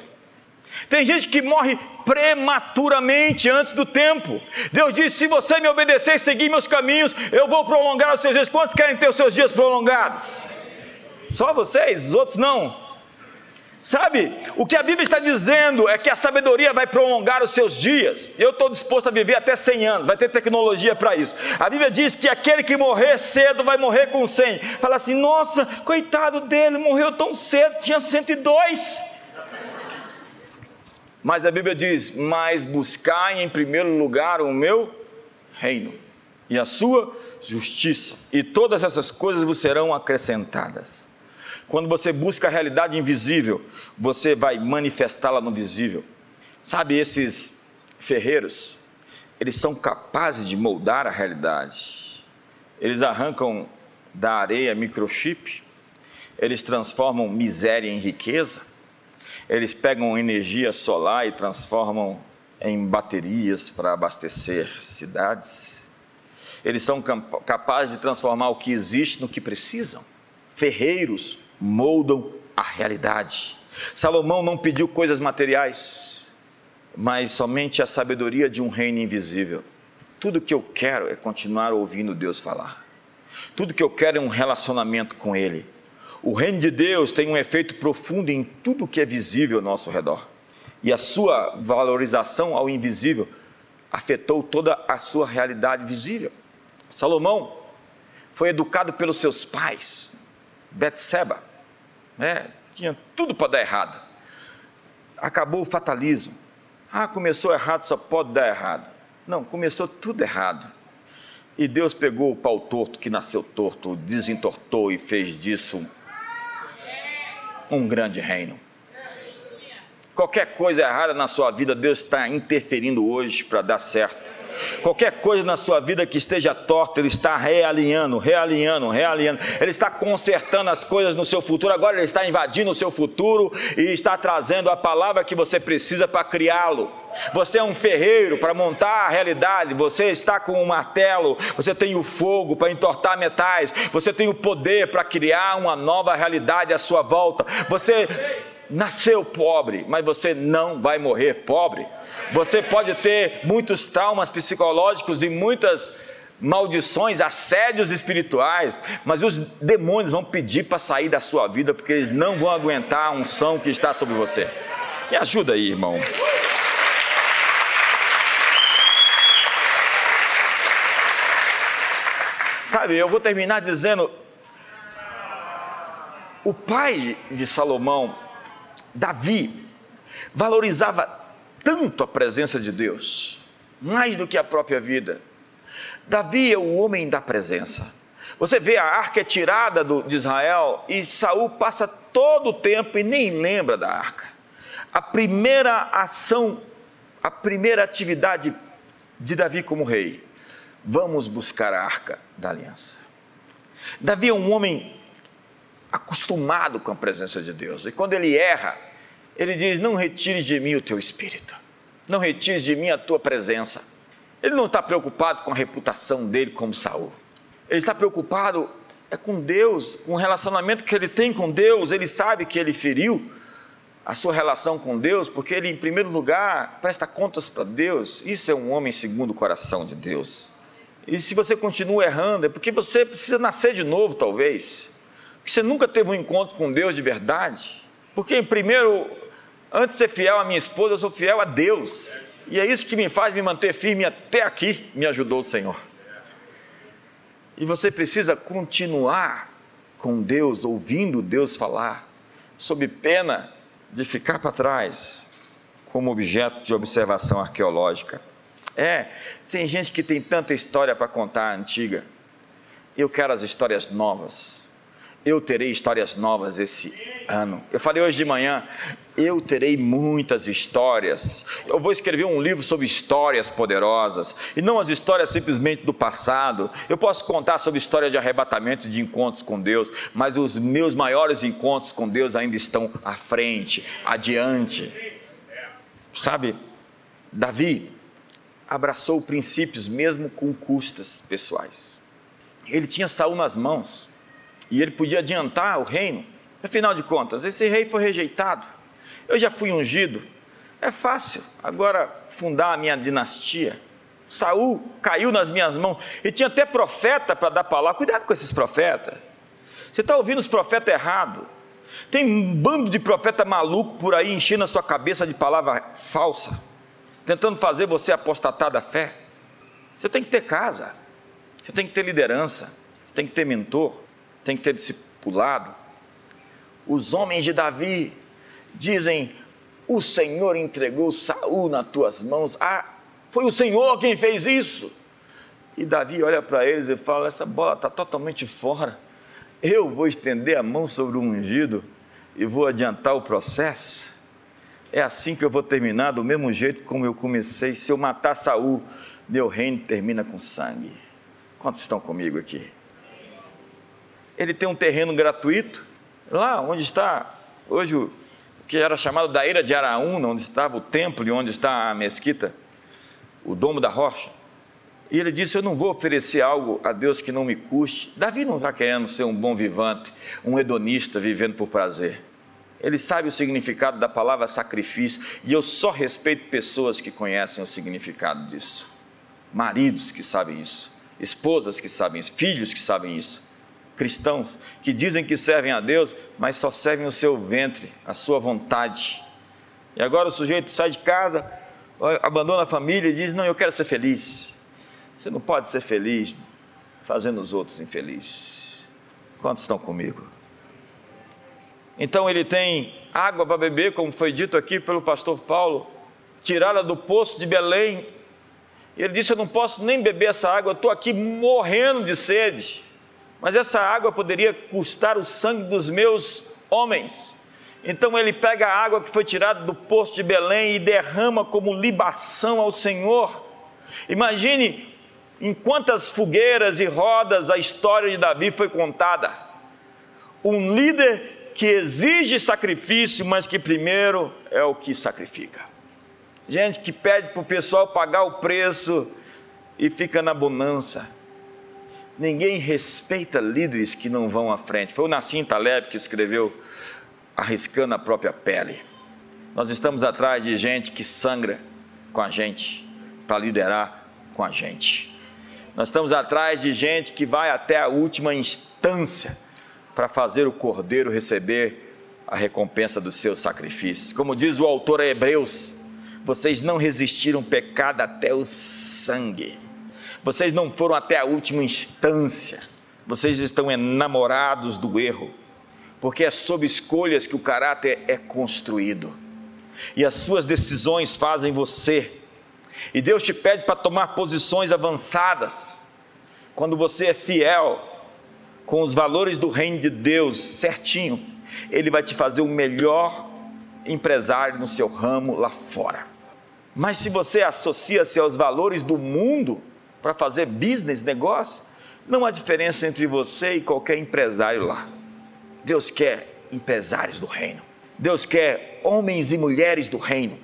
Tem gente que morre prematuramente antes do tempo. Deus disse: se você me obedecer e seguir meus caminhos, eu vou prolongar os seus dias. Quantos querem ter os seus dias prolongados? Só vocês, os outros não. Sabe, o que a Bíblia está dizendo é que a sabedoria vai prolongar os seus dias. Eu estou disposto a viver até 100 anos, vai ter tecnologia para isso. A Bíblia diz que aquele que morrer cedo vai morrer com 100. Fala assim: nossa, coitado dele, morreu tão cedo, tinha 102. Mas a Bíblia diz: Mas buscai em primeiro lugar o meu reino e a sua justiça, e todas essas coisas vos serão acrescentadas. Quando você busca a realidade invisível, você vai manifestá-la no visível. Sabe, esses ferreiros, eles são capazes de moldar a realidade. Eles arrancam da areia microchip, eles transformam miséria em riqueza, eles pegam energia solar e transformam em baterias para abastecer cidades. Eles são capazes de transformar o que existe no que precisam. Ferreiros moldam a realidade. Salomão não pediu coisas materiais, mas somente a sabedoria de um reino invisível. Tudo que eu quero é continuar ouvindo Deus falar. Tudo que eu quero é um relacionamento com Ele. O reino de Deus tem um efeito profundo em tudo que é visível ao nosso redor. E a sua valorização ao invisível afetou toda a sua realidade visível. Salomão foi educado pelos seus pais, Betseba, né? tinha tudo para dar errado. Acabou o fatalismo. Ah, começou errado, só pode dar errado. Não, começou tudo errado. E Deus pegou o pau torto que nasceu torto, desentortou e fez disso um grande reino. Qualquer coisa errada na sua vida, Deus está interferindo hoje para dar certo. Qualquer coisa na sua vida que esteja torta, Ele está realinhando, realinhando, realinhando. Ele está consertando as coisas no seu futuro. Agora Ele está invadindo o seu futuro e está trazendo a palavra que você precisa para criá-lo. Você é um ferreiro para montar a realidade. Você está com um martelo. Você tem o fogo para entortar metais. Você tem o poder para criar uma nova realidade à sua volta. Você nasceu pobre, mas você não vai morrer pobre. Você pode ter muitos traumas psicológicos e muitas maldições, assédios espirituais, mas os demônios vão pedir para sair da sua vida porque eles não vão aguentar a unção que está sobre você. Me ajuda aí, irmão. Sabe, eu vou terminar dizendo: o pai de Salomão Davi valorizava tanto a presença de Deus, mais do que a própria vida. Davi é o homem da presença. Você vê a arca é tirada do, de Israel e Saul passa todo o tempo e nem lembra da arca. A primeira ação, a primeira atividade de Davi como rei, vamos buscar a arca da aliança. Davi é um homem acostumado com a presença de Deus. E quando ele erra, ele diz: Não retires de mim o teu espírito, não retires de mim a tua presença. Ele não está preocupado com a reputação dele como Saul. Ele está preocupado é com Deus, com o relacionamento que ele tem com Deus. Ele sabe que ele feriu a sua relação com Deus, porque ele, em primeiro lugar, presta contas para Deus. Isso é um homem segundo o coração de Deus. E se você continua errando, é porque você precisa nascer de novo, talvez. Porque você nunca teve um encontro com Deus de verdade. Porque, em primeiro Antes de ser fiel à minha esposa, eu sou fiel a Deus. E é isso que me faz me manter firme até aqui, me ajudou o Senhor. E você precisa continuar com Deus, ouvindo Deus falar, sob pena de ficar para trás como objeto de observação arqueológica. É, tem gente que tem tanta história para contar antiga. Eu quero as histórias novas eu terei histórias novas esse ano. Eu falei hoje de manhã, eu terei muitas histórias. Eu vou escrever um livro sobre histórias poderosas, e não as histórias simplesmente do passado. Eu posso contar sobre histórias de arrebatamento, de encontros com Deus, mas os meus maiores encontros com Deus ainda estão à frente, adiante. Sabe, Davi abraçou princípios mesmo com custas pessoais. Ele tinha Saul nas mãos e ele podia adiantar o reino. Afinal de contas, esse rei foi rejeitado. Eu já fui ungido. É fácil agora fundar a minha dinastia. Saul caiu nas minhas mãos. E tinha até profeta para dar palavra. Cuidado com esses profetas. Você está ouvindo os profetas errados. Tem um bando de profeta maluco por aí enchendo a sua cabeça de palavra falsa, tentando fazer você apostatar da fé. Você tem que ter casa, você tem que ter liderança, você tem que ter mentor tem que ter discipulado. Os homens de Davi dizem: O Senhor entregou Saul nas tuas mãos. Ah, foi o Senhor quem fez isso. E Davi olha para eles e fala: Essa bola está totalmente fora. Eu vou estender a mão sobre o ungido e vou adiantar o processo. É assim que eu vou terminar, do mesmo jeito como eu comecei. Se eu matar Saul, meu reino termina com sangue. Quantos estão comigo aqui? Ele tem um terreno gratuito, lá onde está hoje o que era chamado da Eira de Araúna, onde estava o templo e onde está a mesquita, o domo da rocha. E ele disse: Eu não vou oferecer algo a Deus que não me custe. Davi não está querendo ser um bom vivante, um hedonista vivendo por prazer. Ele sabe o significado da palavra sacrifício e eu só respeito pessoas que conhecem o significado disso. Maridos que sabem isso, esposas que sabem isso, filhos que sabem isso cristãos que dizem que servem a Deus, mas só servem o seu ventre, a sua vontade. E agora o sujeito sai de casa, abandona a família e diz: Não, eu quero ser feliz. Você não pode ser feliz fazendo os outros infelizes. Quantos estão comigo? Então ele tem água para beber, como foi dito aqui pelo pastor Paulo, tirada do poço de Belém, ele disse: Eu não posso nem beber essa água, eu estou aqui morrendo de sede. Mas essa água poderia custar o sangue dos meus homens. Então ele pega a água que foi tirada do poço de Belém e derrama como libação ao Senhor. Imagine em quantas fogueiras e rodas a história de Davi foi contada. Um líder que exige sacrifício, mas que primeiro é o que sacrifica. Gente que pede para o pessoal pagar o preço e fica na bonança. Ninguém respeita líderes que não vão à frente. Foi o Nassim Taleb que escreveu arriscando a própria pele. Nós estamos atrás de gente que sangra com a gente, para liderar com a gente. Nós estamos atrás de gente que vai até a última instância para fazer o cordeiro receber a recompensa dos seus sacrifícios. Como diz o autor a Hebreus, vocês não resistiram pecado até o sangue. Vocês não foram até a última instância. Vocês estão enamorados do erro porque é sob escolhas que o caráter é construído. E as suas decisões fazem você. E Deus te pede para tomar posições avançadas. Quando você é fiel com os valores do reino de Deus certinho, ele vai te fazer o melhor empresário no seu ramo lá fora. Mas se você associa-se aos valores do mundo para fazer business, negócio, não há diferença entre você e qualquer empresário lá. Deus quer empresários do reino. Deus quer homens e mulheres do reino.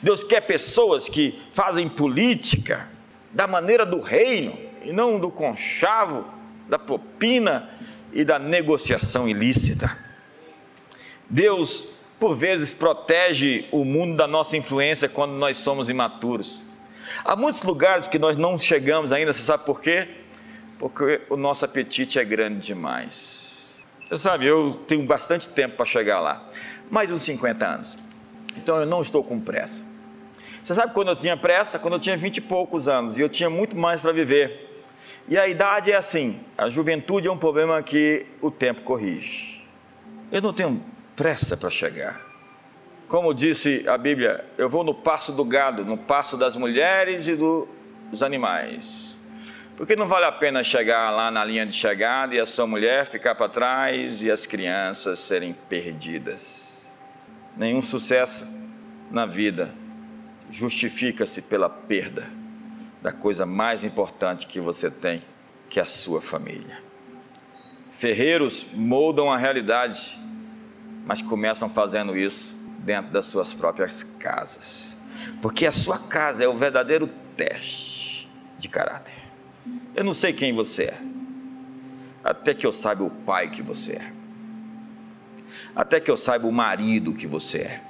Deus quer pessoas que fazem política da maneira do reino e não do conchavo, da propina e da negociação ilícita. Deus, por vezes, protege o mundo da nossa influência quando nós somos imaturos. Há muitos lugares que nós não chegamos ainda, você sabe por quê? Porque o nosso apetite é grande demais. Você sabe, eu tenho bastante tempo para chegar lá, mais uns 50 anos. Então eu não estou com pressa. Você sabe quando eu tinha pressa? Quando eu tinha 20 e poucos anos e eu tinha muito mais para viver. E a idade é assim: a juventude é um problema que o tempo corrige. Eu não tenho pressa para chegar. Como disse a Bíblia, eu vou no passo do gado, no passo das mulheres e dos animais. Porque não vale a pena chegar lá na linha de chegada e a sua mulher ficar para trás e as crianças serem perdidas. Nenhum sucesso na vida justifica-se pela perda da coisa mais importante que você tem, que é a sua família. Ferreiros moldam a realidade, mas começam fazendo isso dentro das suas próprias casas. Porque a sua casa é o verdadeiro teste de caráter. Eu não sei quem você é, até que eu saiba o pai que você é, até que eu saiba o marido que você é,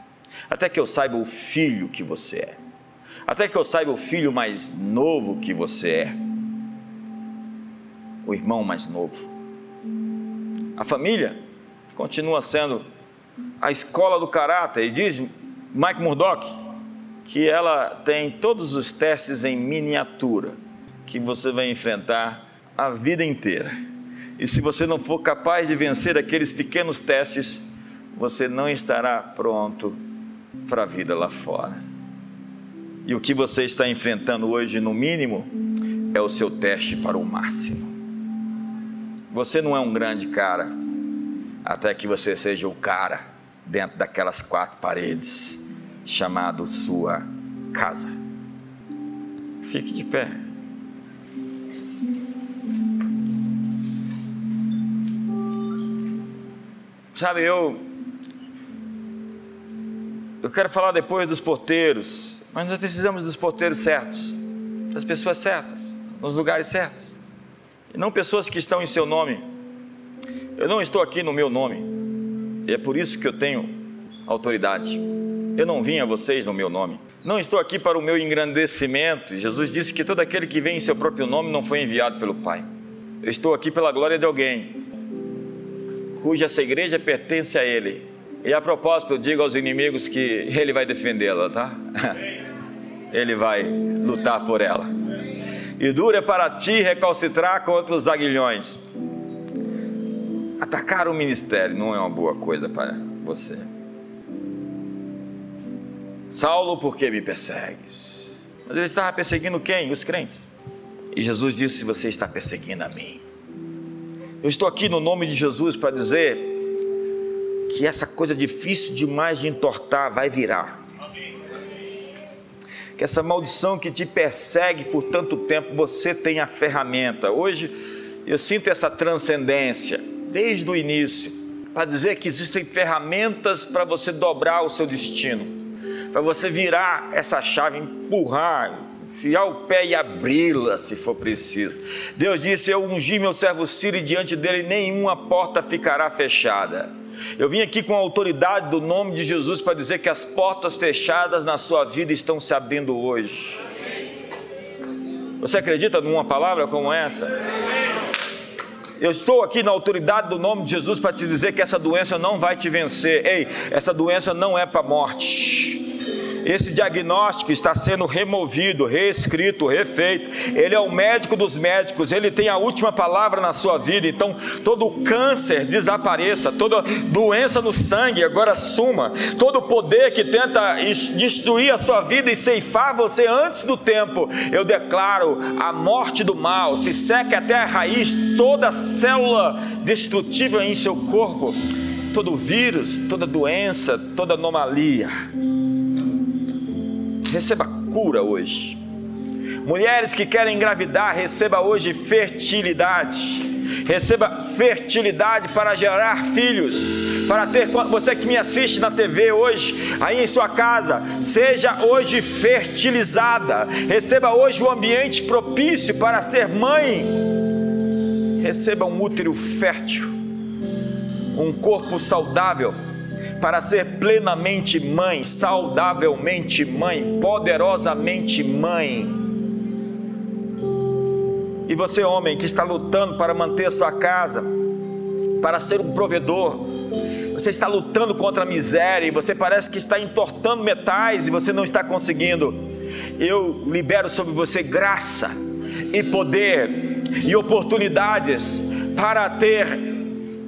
até que eu saiba o filho que você é, até que eu saiba o filho mais novo que você é, o irmão mais novo. A família continua sendo a escola do caráter, e diz Mike Murdock que ela tem todos os testes em miniatura que você vai enfrentar a vida inteira. E se você não for capaz de vencer aqueles pequenos testes, você não estará pronto para a vida lá fora. E o que você está enfrentando hoje, no mínimo, é o seu teste para o máximo. Você não é um grande cara, até que você seja o cara dentro daquelas quatro paredes, chamado sua casa. Fique de pé. Sabe, eu. Eu quero falar depois dos porteiros, mas nós precisamos dos porteiros certos, das pessoas certas, nos lugares certos, e não pessoas que estão em seu nome. Eu não estou aqui no meu nome, e é por isso que eu tenho autoridade. Eu não vim a vocês no meu nome. Não estou aqui para o meu engrandecimento. Jesus disse que todo aquele que vem em seu próprio nome não foi enviado pelo Pai. Eu estou aqui pela glória de alguém cuja essa igreja pertence a Ele. E a propósito, digo aos inimigos que Ele vai defendê-la, tá? Ele vai lutar por ela. E dura é para ti recalcitrar contra os aguilhões. Atacar o ministério não é uma boa coisa para você. Saulo, por que me persegues? Mas ele estava perseguindo quem? Os crentes. E Jesus disse: Você está perseguindo a mim. Eu estou aqui no nome de Jesus para dizer que essa coisa difícil demais de entortar vai virar. Que essa maldição que te persegue por tanto tempo, você tem a ferramenta. Hoje eu sinto essa transcendência, desde o início, para dizer que existem ferramentas para você dobrar o seu destino, para você virar essa chave, empurrar, enfiar o pé e abri-la se for preciso. Deus disse: Eu ungi meu servo Ciro e diante dele nenhuma porta ficará fechada. Eu vim aqui com a autoridade do nome de Jesus para dizer que as portas fechadas na sua vida estão se abrindo hoje. Você acredita numa palavra como essa? Eu estou aqui na autoridade do nome de Jesus para te dizer que essa doença não vai te vencer. Ei, essa doença não é para morte esse diagnóstico está sendo removido, reescrito, refeito. Ele é o médico dos médicos, ele tem a última palavra na sua vida. Então, todo câncer desapareça, toda doença no sangue agora suma, todo poder que tenta destruir a sua vida e ceifar você antes do tempo, eu declaro a morte do mal, se seque até a raiz toda célula destrutiva em seu corpo, todo vírus, toda doença, toda anomalia receba cura hoje. Mulheres que querem engravidar, receba hoje fertilidade. Receba fertilidade para gerar filhos, para ter você que me assiste na TV hoje, aí em sua casa, seja hoje fertilizada. Receba hoje o um ambiente propício para ser mãe. Receba um útero fértil, um corpo saudável para ser plenamente mãe, saudavelmente mãe, poderosamente mãe. E você, homem, que está lutando para manter a sua casa, para ser um provedor, você está lutando contra a miséria e você parece que está entortando metais e você não está conseguindo. Eu libero sobre você graça e poder e oportunidades para ter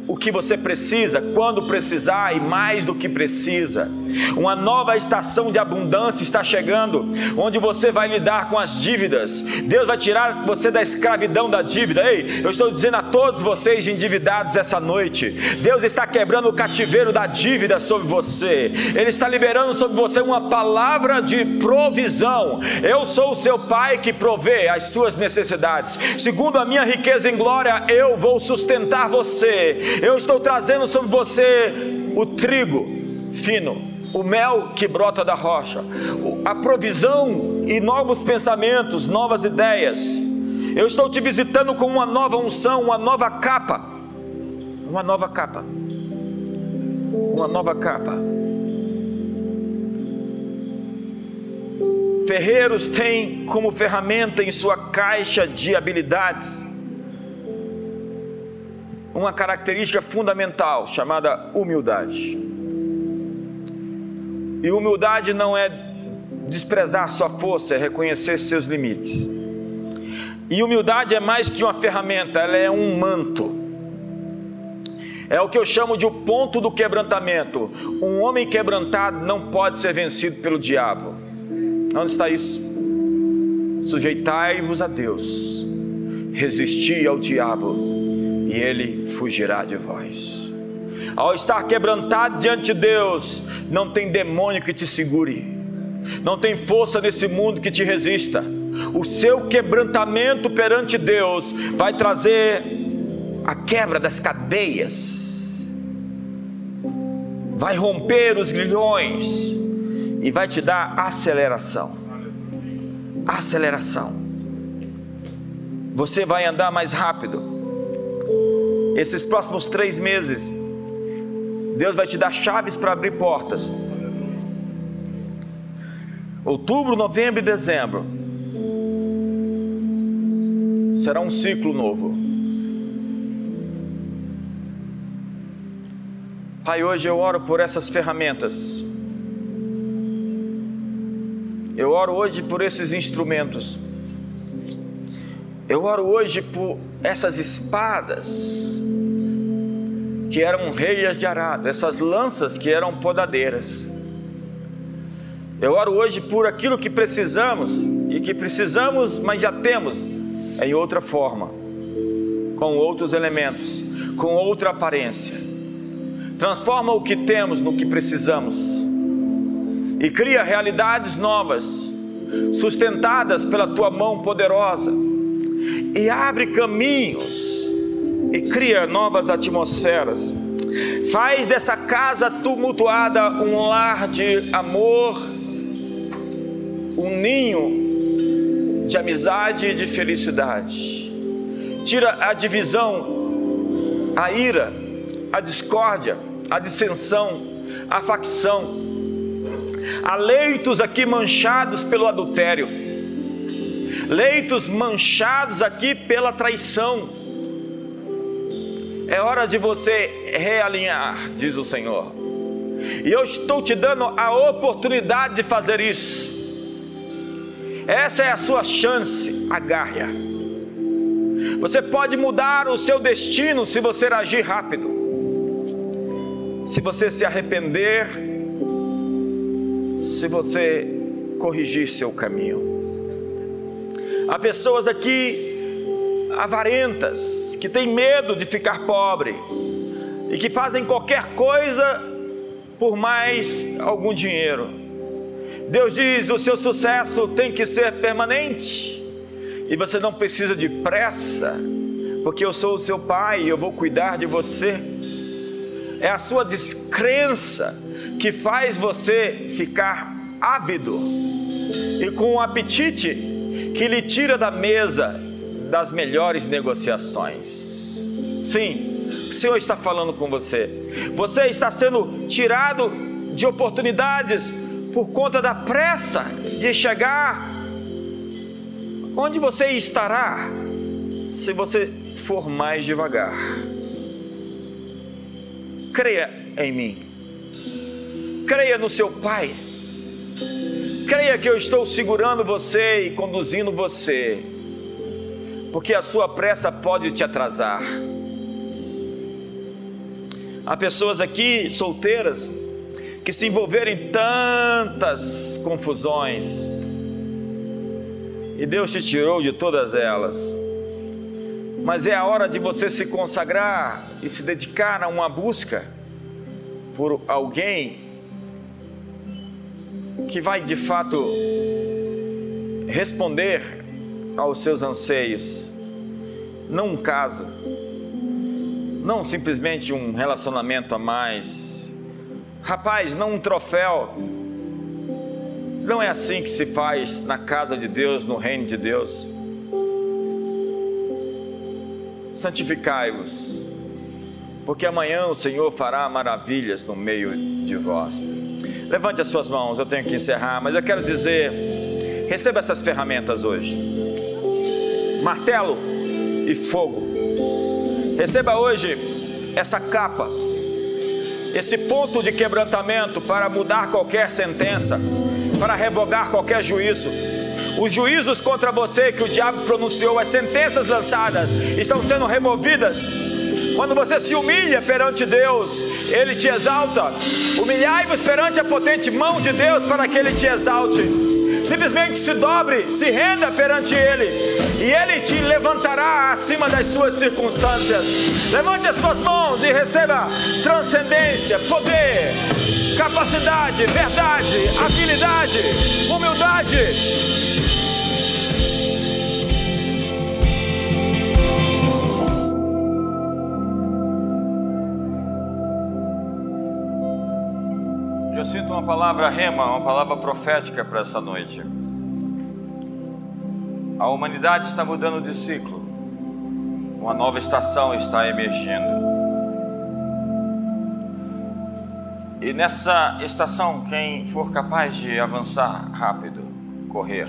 o que você precisa, quando precisar e mais do que precisa. Uma nova estação de abundância está chegando, onde você vai lidar com as dívidas. Deus vai tirar você da escravidão da dívida. Ei, eu estou dizendo a todos vocês endividados essa noite: Deus está quebrando o cativeiro da dívida sobre você. Ele está liberando sobre você uma palavra de provisão. Eu sou o seu pai que provê as suas necessidades. Segundo a minha riqueza em glória, eu vou sustentar você. Eu estou trazendo sobre você o trigo fino o mel que brota da rocha, a provisão e novos pensamentos, novas ideias. Eu estou te visitando com uma nova unção, uma nova capa. Uma nova capa. Uma nova capa. Ferreiros têm como ferramenta em sua caixa de habilidades uma característica fundamental chamada humildade. E humildade não é desprezar sua força, é reconhecer seus limites. E humildade é mais que uma ferramenta, ela é um manto. É o que eu chamo de o ponto do quebrantamento. Um homem quebrantado não pode ser vencido pelo diabo. Onde está isso? Sujeitai-vos a Deus, resisti ao diabo, e ele fugirá de vós. Ao estar quebrantado diante de Deus, não tem demônio que te segure, não tem força nesse mundo que te resista. O seu quebrantamento perante Deus vai trazer a quebra das cadeias, vai romper os grilhões e vai te dar aceleração. Aceleração. Você vai andar mais rápido. Esses próximos três meses, Deus vai te dar chaves para abrir portas. Outubro, novembro e dezembro será um ciclo novo. Pai, hoje eu oro por essas ferramentas. Eu oro hoje por esses instrumentos. Eu oro hoje por essas espadas que eram reias de arado, essas lanças que eram podadeiras. Eu oro hoje por aquilo que precisamos e que precisamos, mas já temos em outra forma, com outros elementos, com outra aparência. Transforma o que temos no que precisamos e cria realidades novas, sustentadas pela tua mão poderosa, e abre caminhos e cria novas atmosferas. Faz dessa casa tumultuada um lar de amor, um ninho de amizade e de felicidade. Tira a divisão, a ira, a discórdia, a dissensão, a facção. Há leitos aqui manchados pelo adultério, leitos manchados aqui pela traição é hora de você realinhar, diz o Senhor. E eu estou te dando a oportunidade de fazer isso. Essa é a sua chance, agarre-a. Você pode mudar o seu destino se você agir rápido. Se você se arrepender, se você corrigir seu caminho. Há pessoas aqui avarentas, que têm medo de ficar pobre e que fazem qualquer coisa por mais algum dinheiro. Deus diz: o seu sucesso tem que ser permanente e você não precisa de pressa, porque eu sou o seu pai e eu vou cuidar de você. É a sua descrença que faz você ficar ávido e com um apetite que lhe tira da mesa das melhores negociações. Sim, o Senhor está falando com você. Você está sendo tirado de oportunidades por conta da pressa de chegar onde você estará se você for mais devagar. Creia em mim. Creia no seu Pai. Creia que eu estou segurando você e conduzindo você porque a sua pressa pode te atrasar. Há pessoas aqui solteiras que se envolveram em tantas confusões e Deus te tirou de todas elas. Mas é a hora de você se consagrar e se dedicar a uma busca por alguém que vai de fato responder aos seus anseios. Não um caso, não simplesmente um relacionamento a mais. Rapaz, não um troféu. Não é assim que se faz na casa de Deus, no reino de Deus. Santificai-vos, porque amanhã o Senhor fará maravilhas no meio de vós. Levante as suas mãos, eu tenho que encerrar, mas eu quero dizer: receba essas ferramentas hoje martelo e fogo. Receba hoje essa capa, esse ponto de quebrantamento para mudar qualquer sentença, para revogar qualquer juízo. Os juízos contra você que o diabo pronunciou, as sentenças lançadas, estão sendo removidas. Quando você se humilha perante Deus, Ele te exalta. Humilhai-vos perante a potente mão de Deus para que Ele te exalte. Simplesmente se dobre, se renda perante Ele, e Ele te levantará acima das suas circunstâncias. Levante as suas mãos e receba transcendência, poder, capacidade, verdade, habilidade, humildade. Sinto uma palavra rema, uma palavra profética para essa noite. A humanidade está mudando de ciclo. Uma nova estação está emergindo. E nessa estação, quem for capaz de avançar rápido, correr,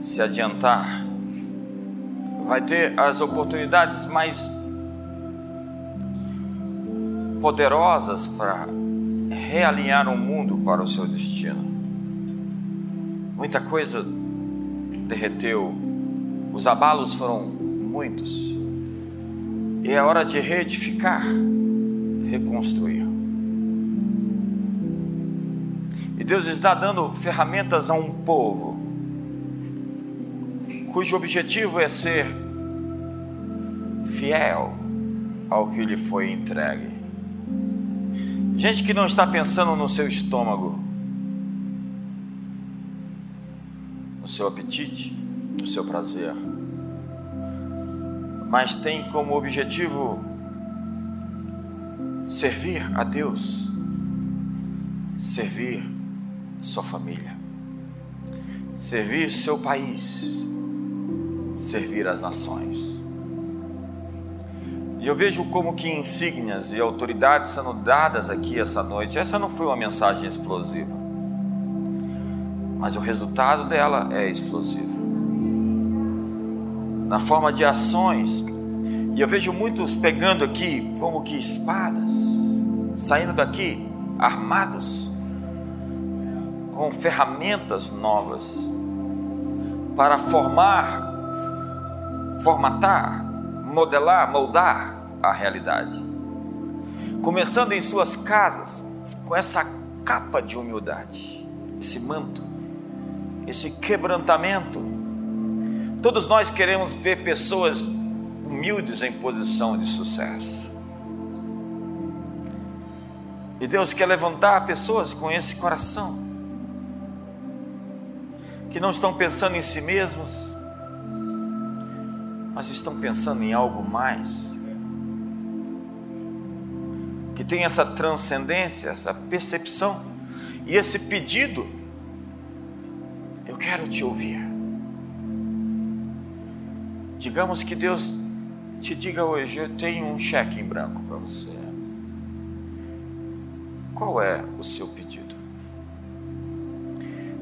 se adiantar, vai ter as oportunidades mais poderosas para realinhar o mundo para o seu destino. Muita coisa derreteu, os abalos foram muitos, e é hora de reedificar, reconstruir. E Deus está dando ferramentas a um povo cujo objetivo é ser fiel ao que lhe foi entregue. Gente que não está pensando no seu estômago, no seu apetite, no seu prazer, mas tem como objetivo servir a Deus, servir sua família, servir seu país, servir as nações. E eu vejo como que insígnias e autoridades sendo dadas aqui essa noite. Essa não foi uma mensagem explosiva, mas o resultado dela é explosivo. Na forma de ações, e eu vejo muitos pegando aqui como que espadas, saindo daqui armados, com ferramentas novas, para formar, formatar modelar, moldar a realidade. Começando em suas casas, com essa capa de humildade, esse manto, esse quebrantamento. Todos nós queremos ver pessoas humildes em posição de sucesso. E Deus quer levantar pessoas com esse coração, que não estão pensando em si mesmos, mas estão pensando em algo mais. Que tem essa transcendência, essa percepção e esse pedido. Eu quero te ouvir. Digamos que Deus te diga hoje: eu tenho um cheque em branco para você. Qual é o seu pedido?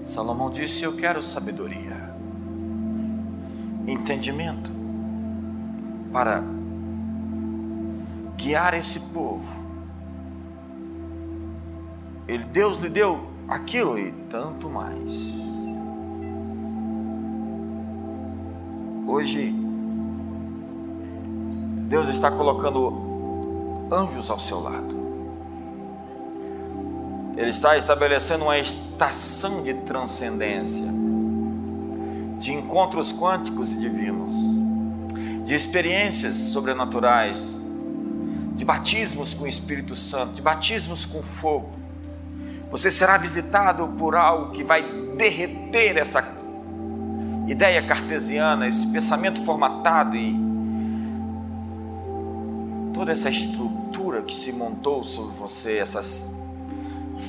Salomão disse: Eu quero sabedoria, entendimento, para guiar esse povo. Ele, Deus lhe deu aquilo e tanto mais. Hoje, Deus está colocando anjos ao seu lado. Ele está estabelecendo uma estação de transcendência, de encontros quânticos e divinos de experiências sobrenaturais, de batismos com o Espírito Santo, de batismos com fogo. Você será visitado por algo que vai derreter essa ideia cartesiana, esse pensamento formatado e toda essa estrutura que se montou sobre você, essas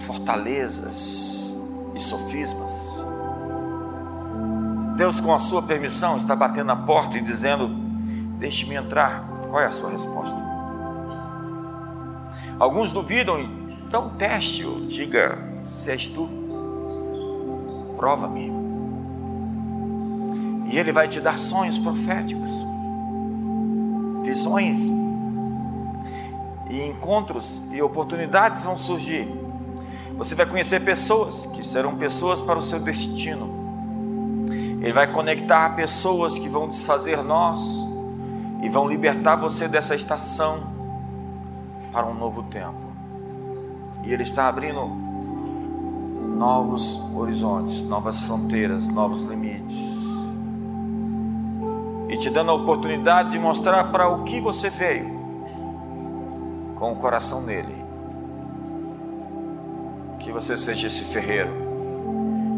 fortalezas e sofismas. Deus, com a sua permissão, está batendo na porta e dizendo: Deixe-me entrar. Qual é a sua resposta? Alguns duvidam, então teste -o. diga se és tu. Prova-me. E ele vai te dar sonhos proféticos, visões e encontros e oportunidades vão surgir. Você vai conhecer pessoas que serão pessoas para o seu destino. Ele vai conectar pessoas que vão desfazer nós e vão libertar você dessa estação para um novo tempo. E Ele está abrindo novos horizontes, novas fronteiras, novos limites. E te dando a oportunidade de mostrar para o que você veio, com o coração nele. Que você seja esse ferreiro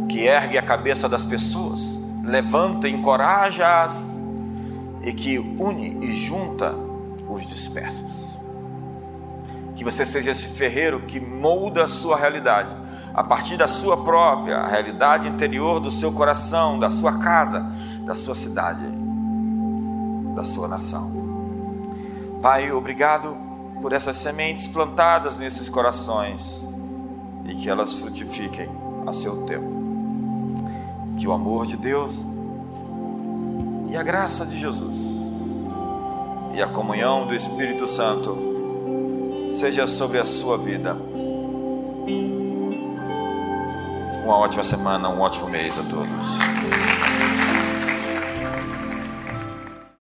que ergue a cabeça das pessoas, levanta, encoraja-as e que une e junta os dispersos. Que você seja esse ferreiro que molda a sua realidade a partir da sua própria realidade interior do seu coração, da sua casa, da sua cidade, da sua nação. Pai, obrigado por essas sementes plantadas nesses corações e que elas frutifiquem a seu tempo. Que o amor de Deus e a graça de Jesus e a comunhão do Espírito Santo seja sobre a sua vida. Uma ótima semana, um ótimo mês a todos.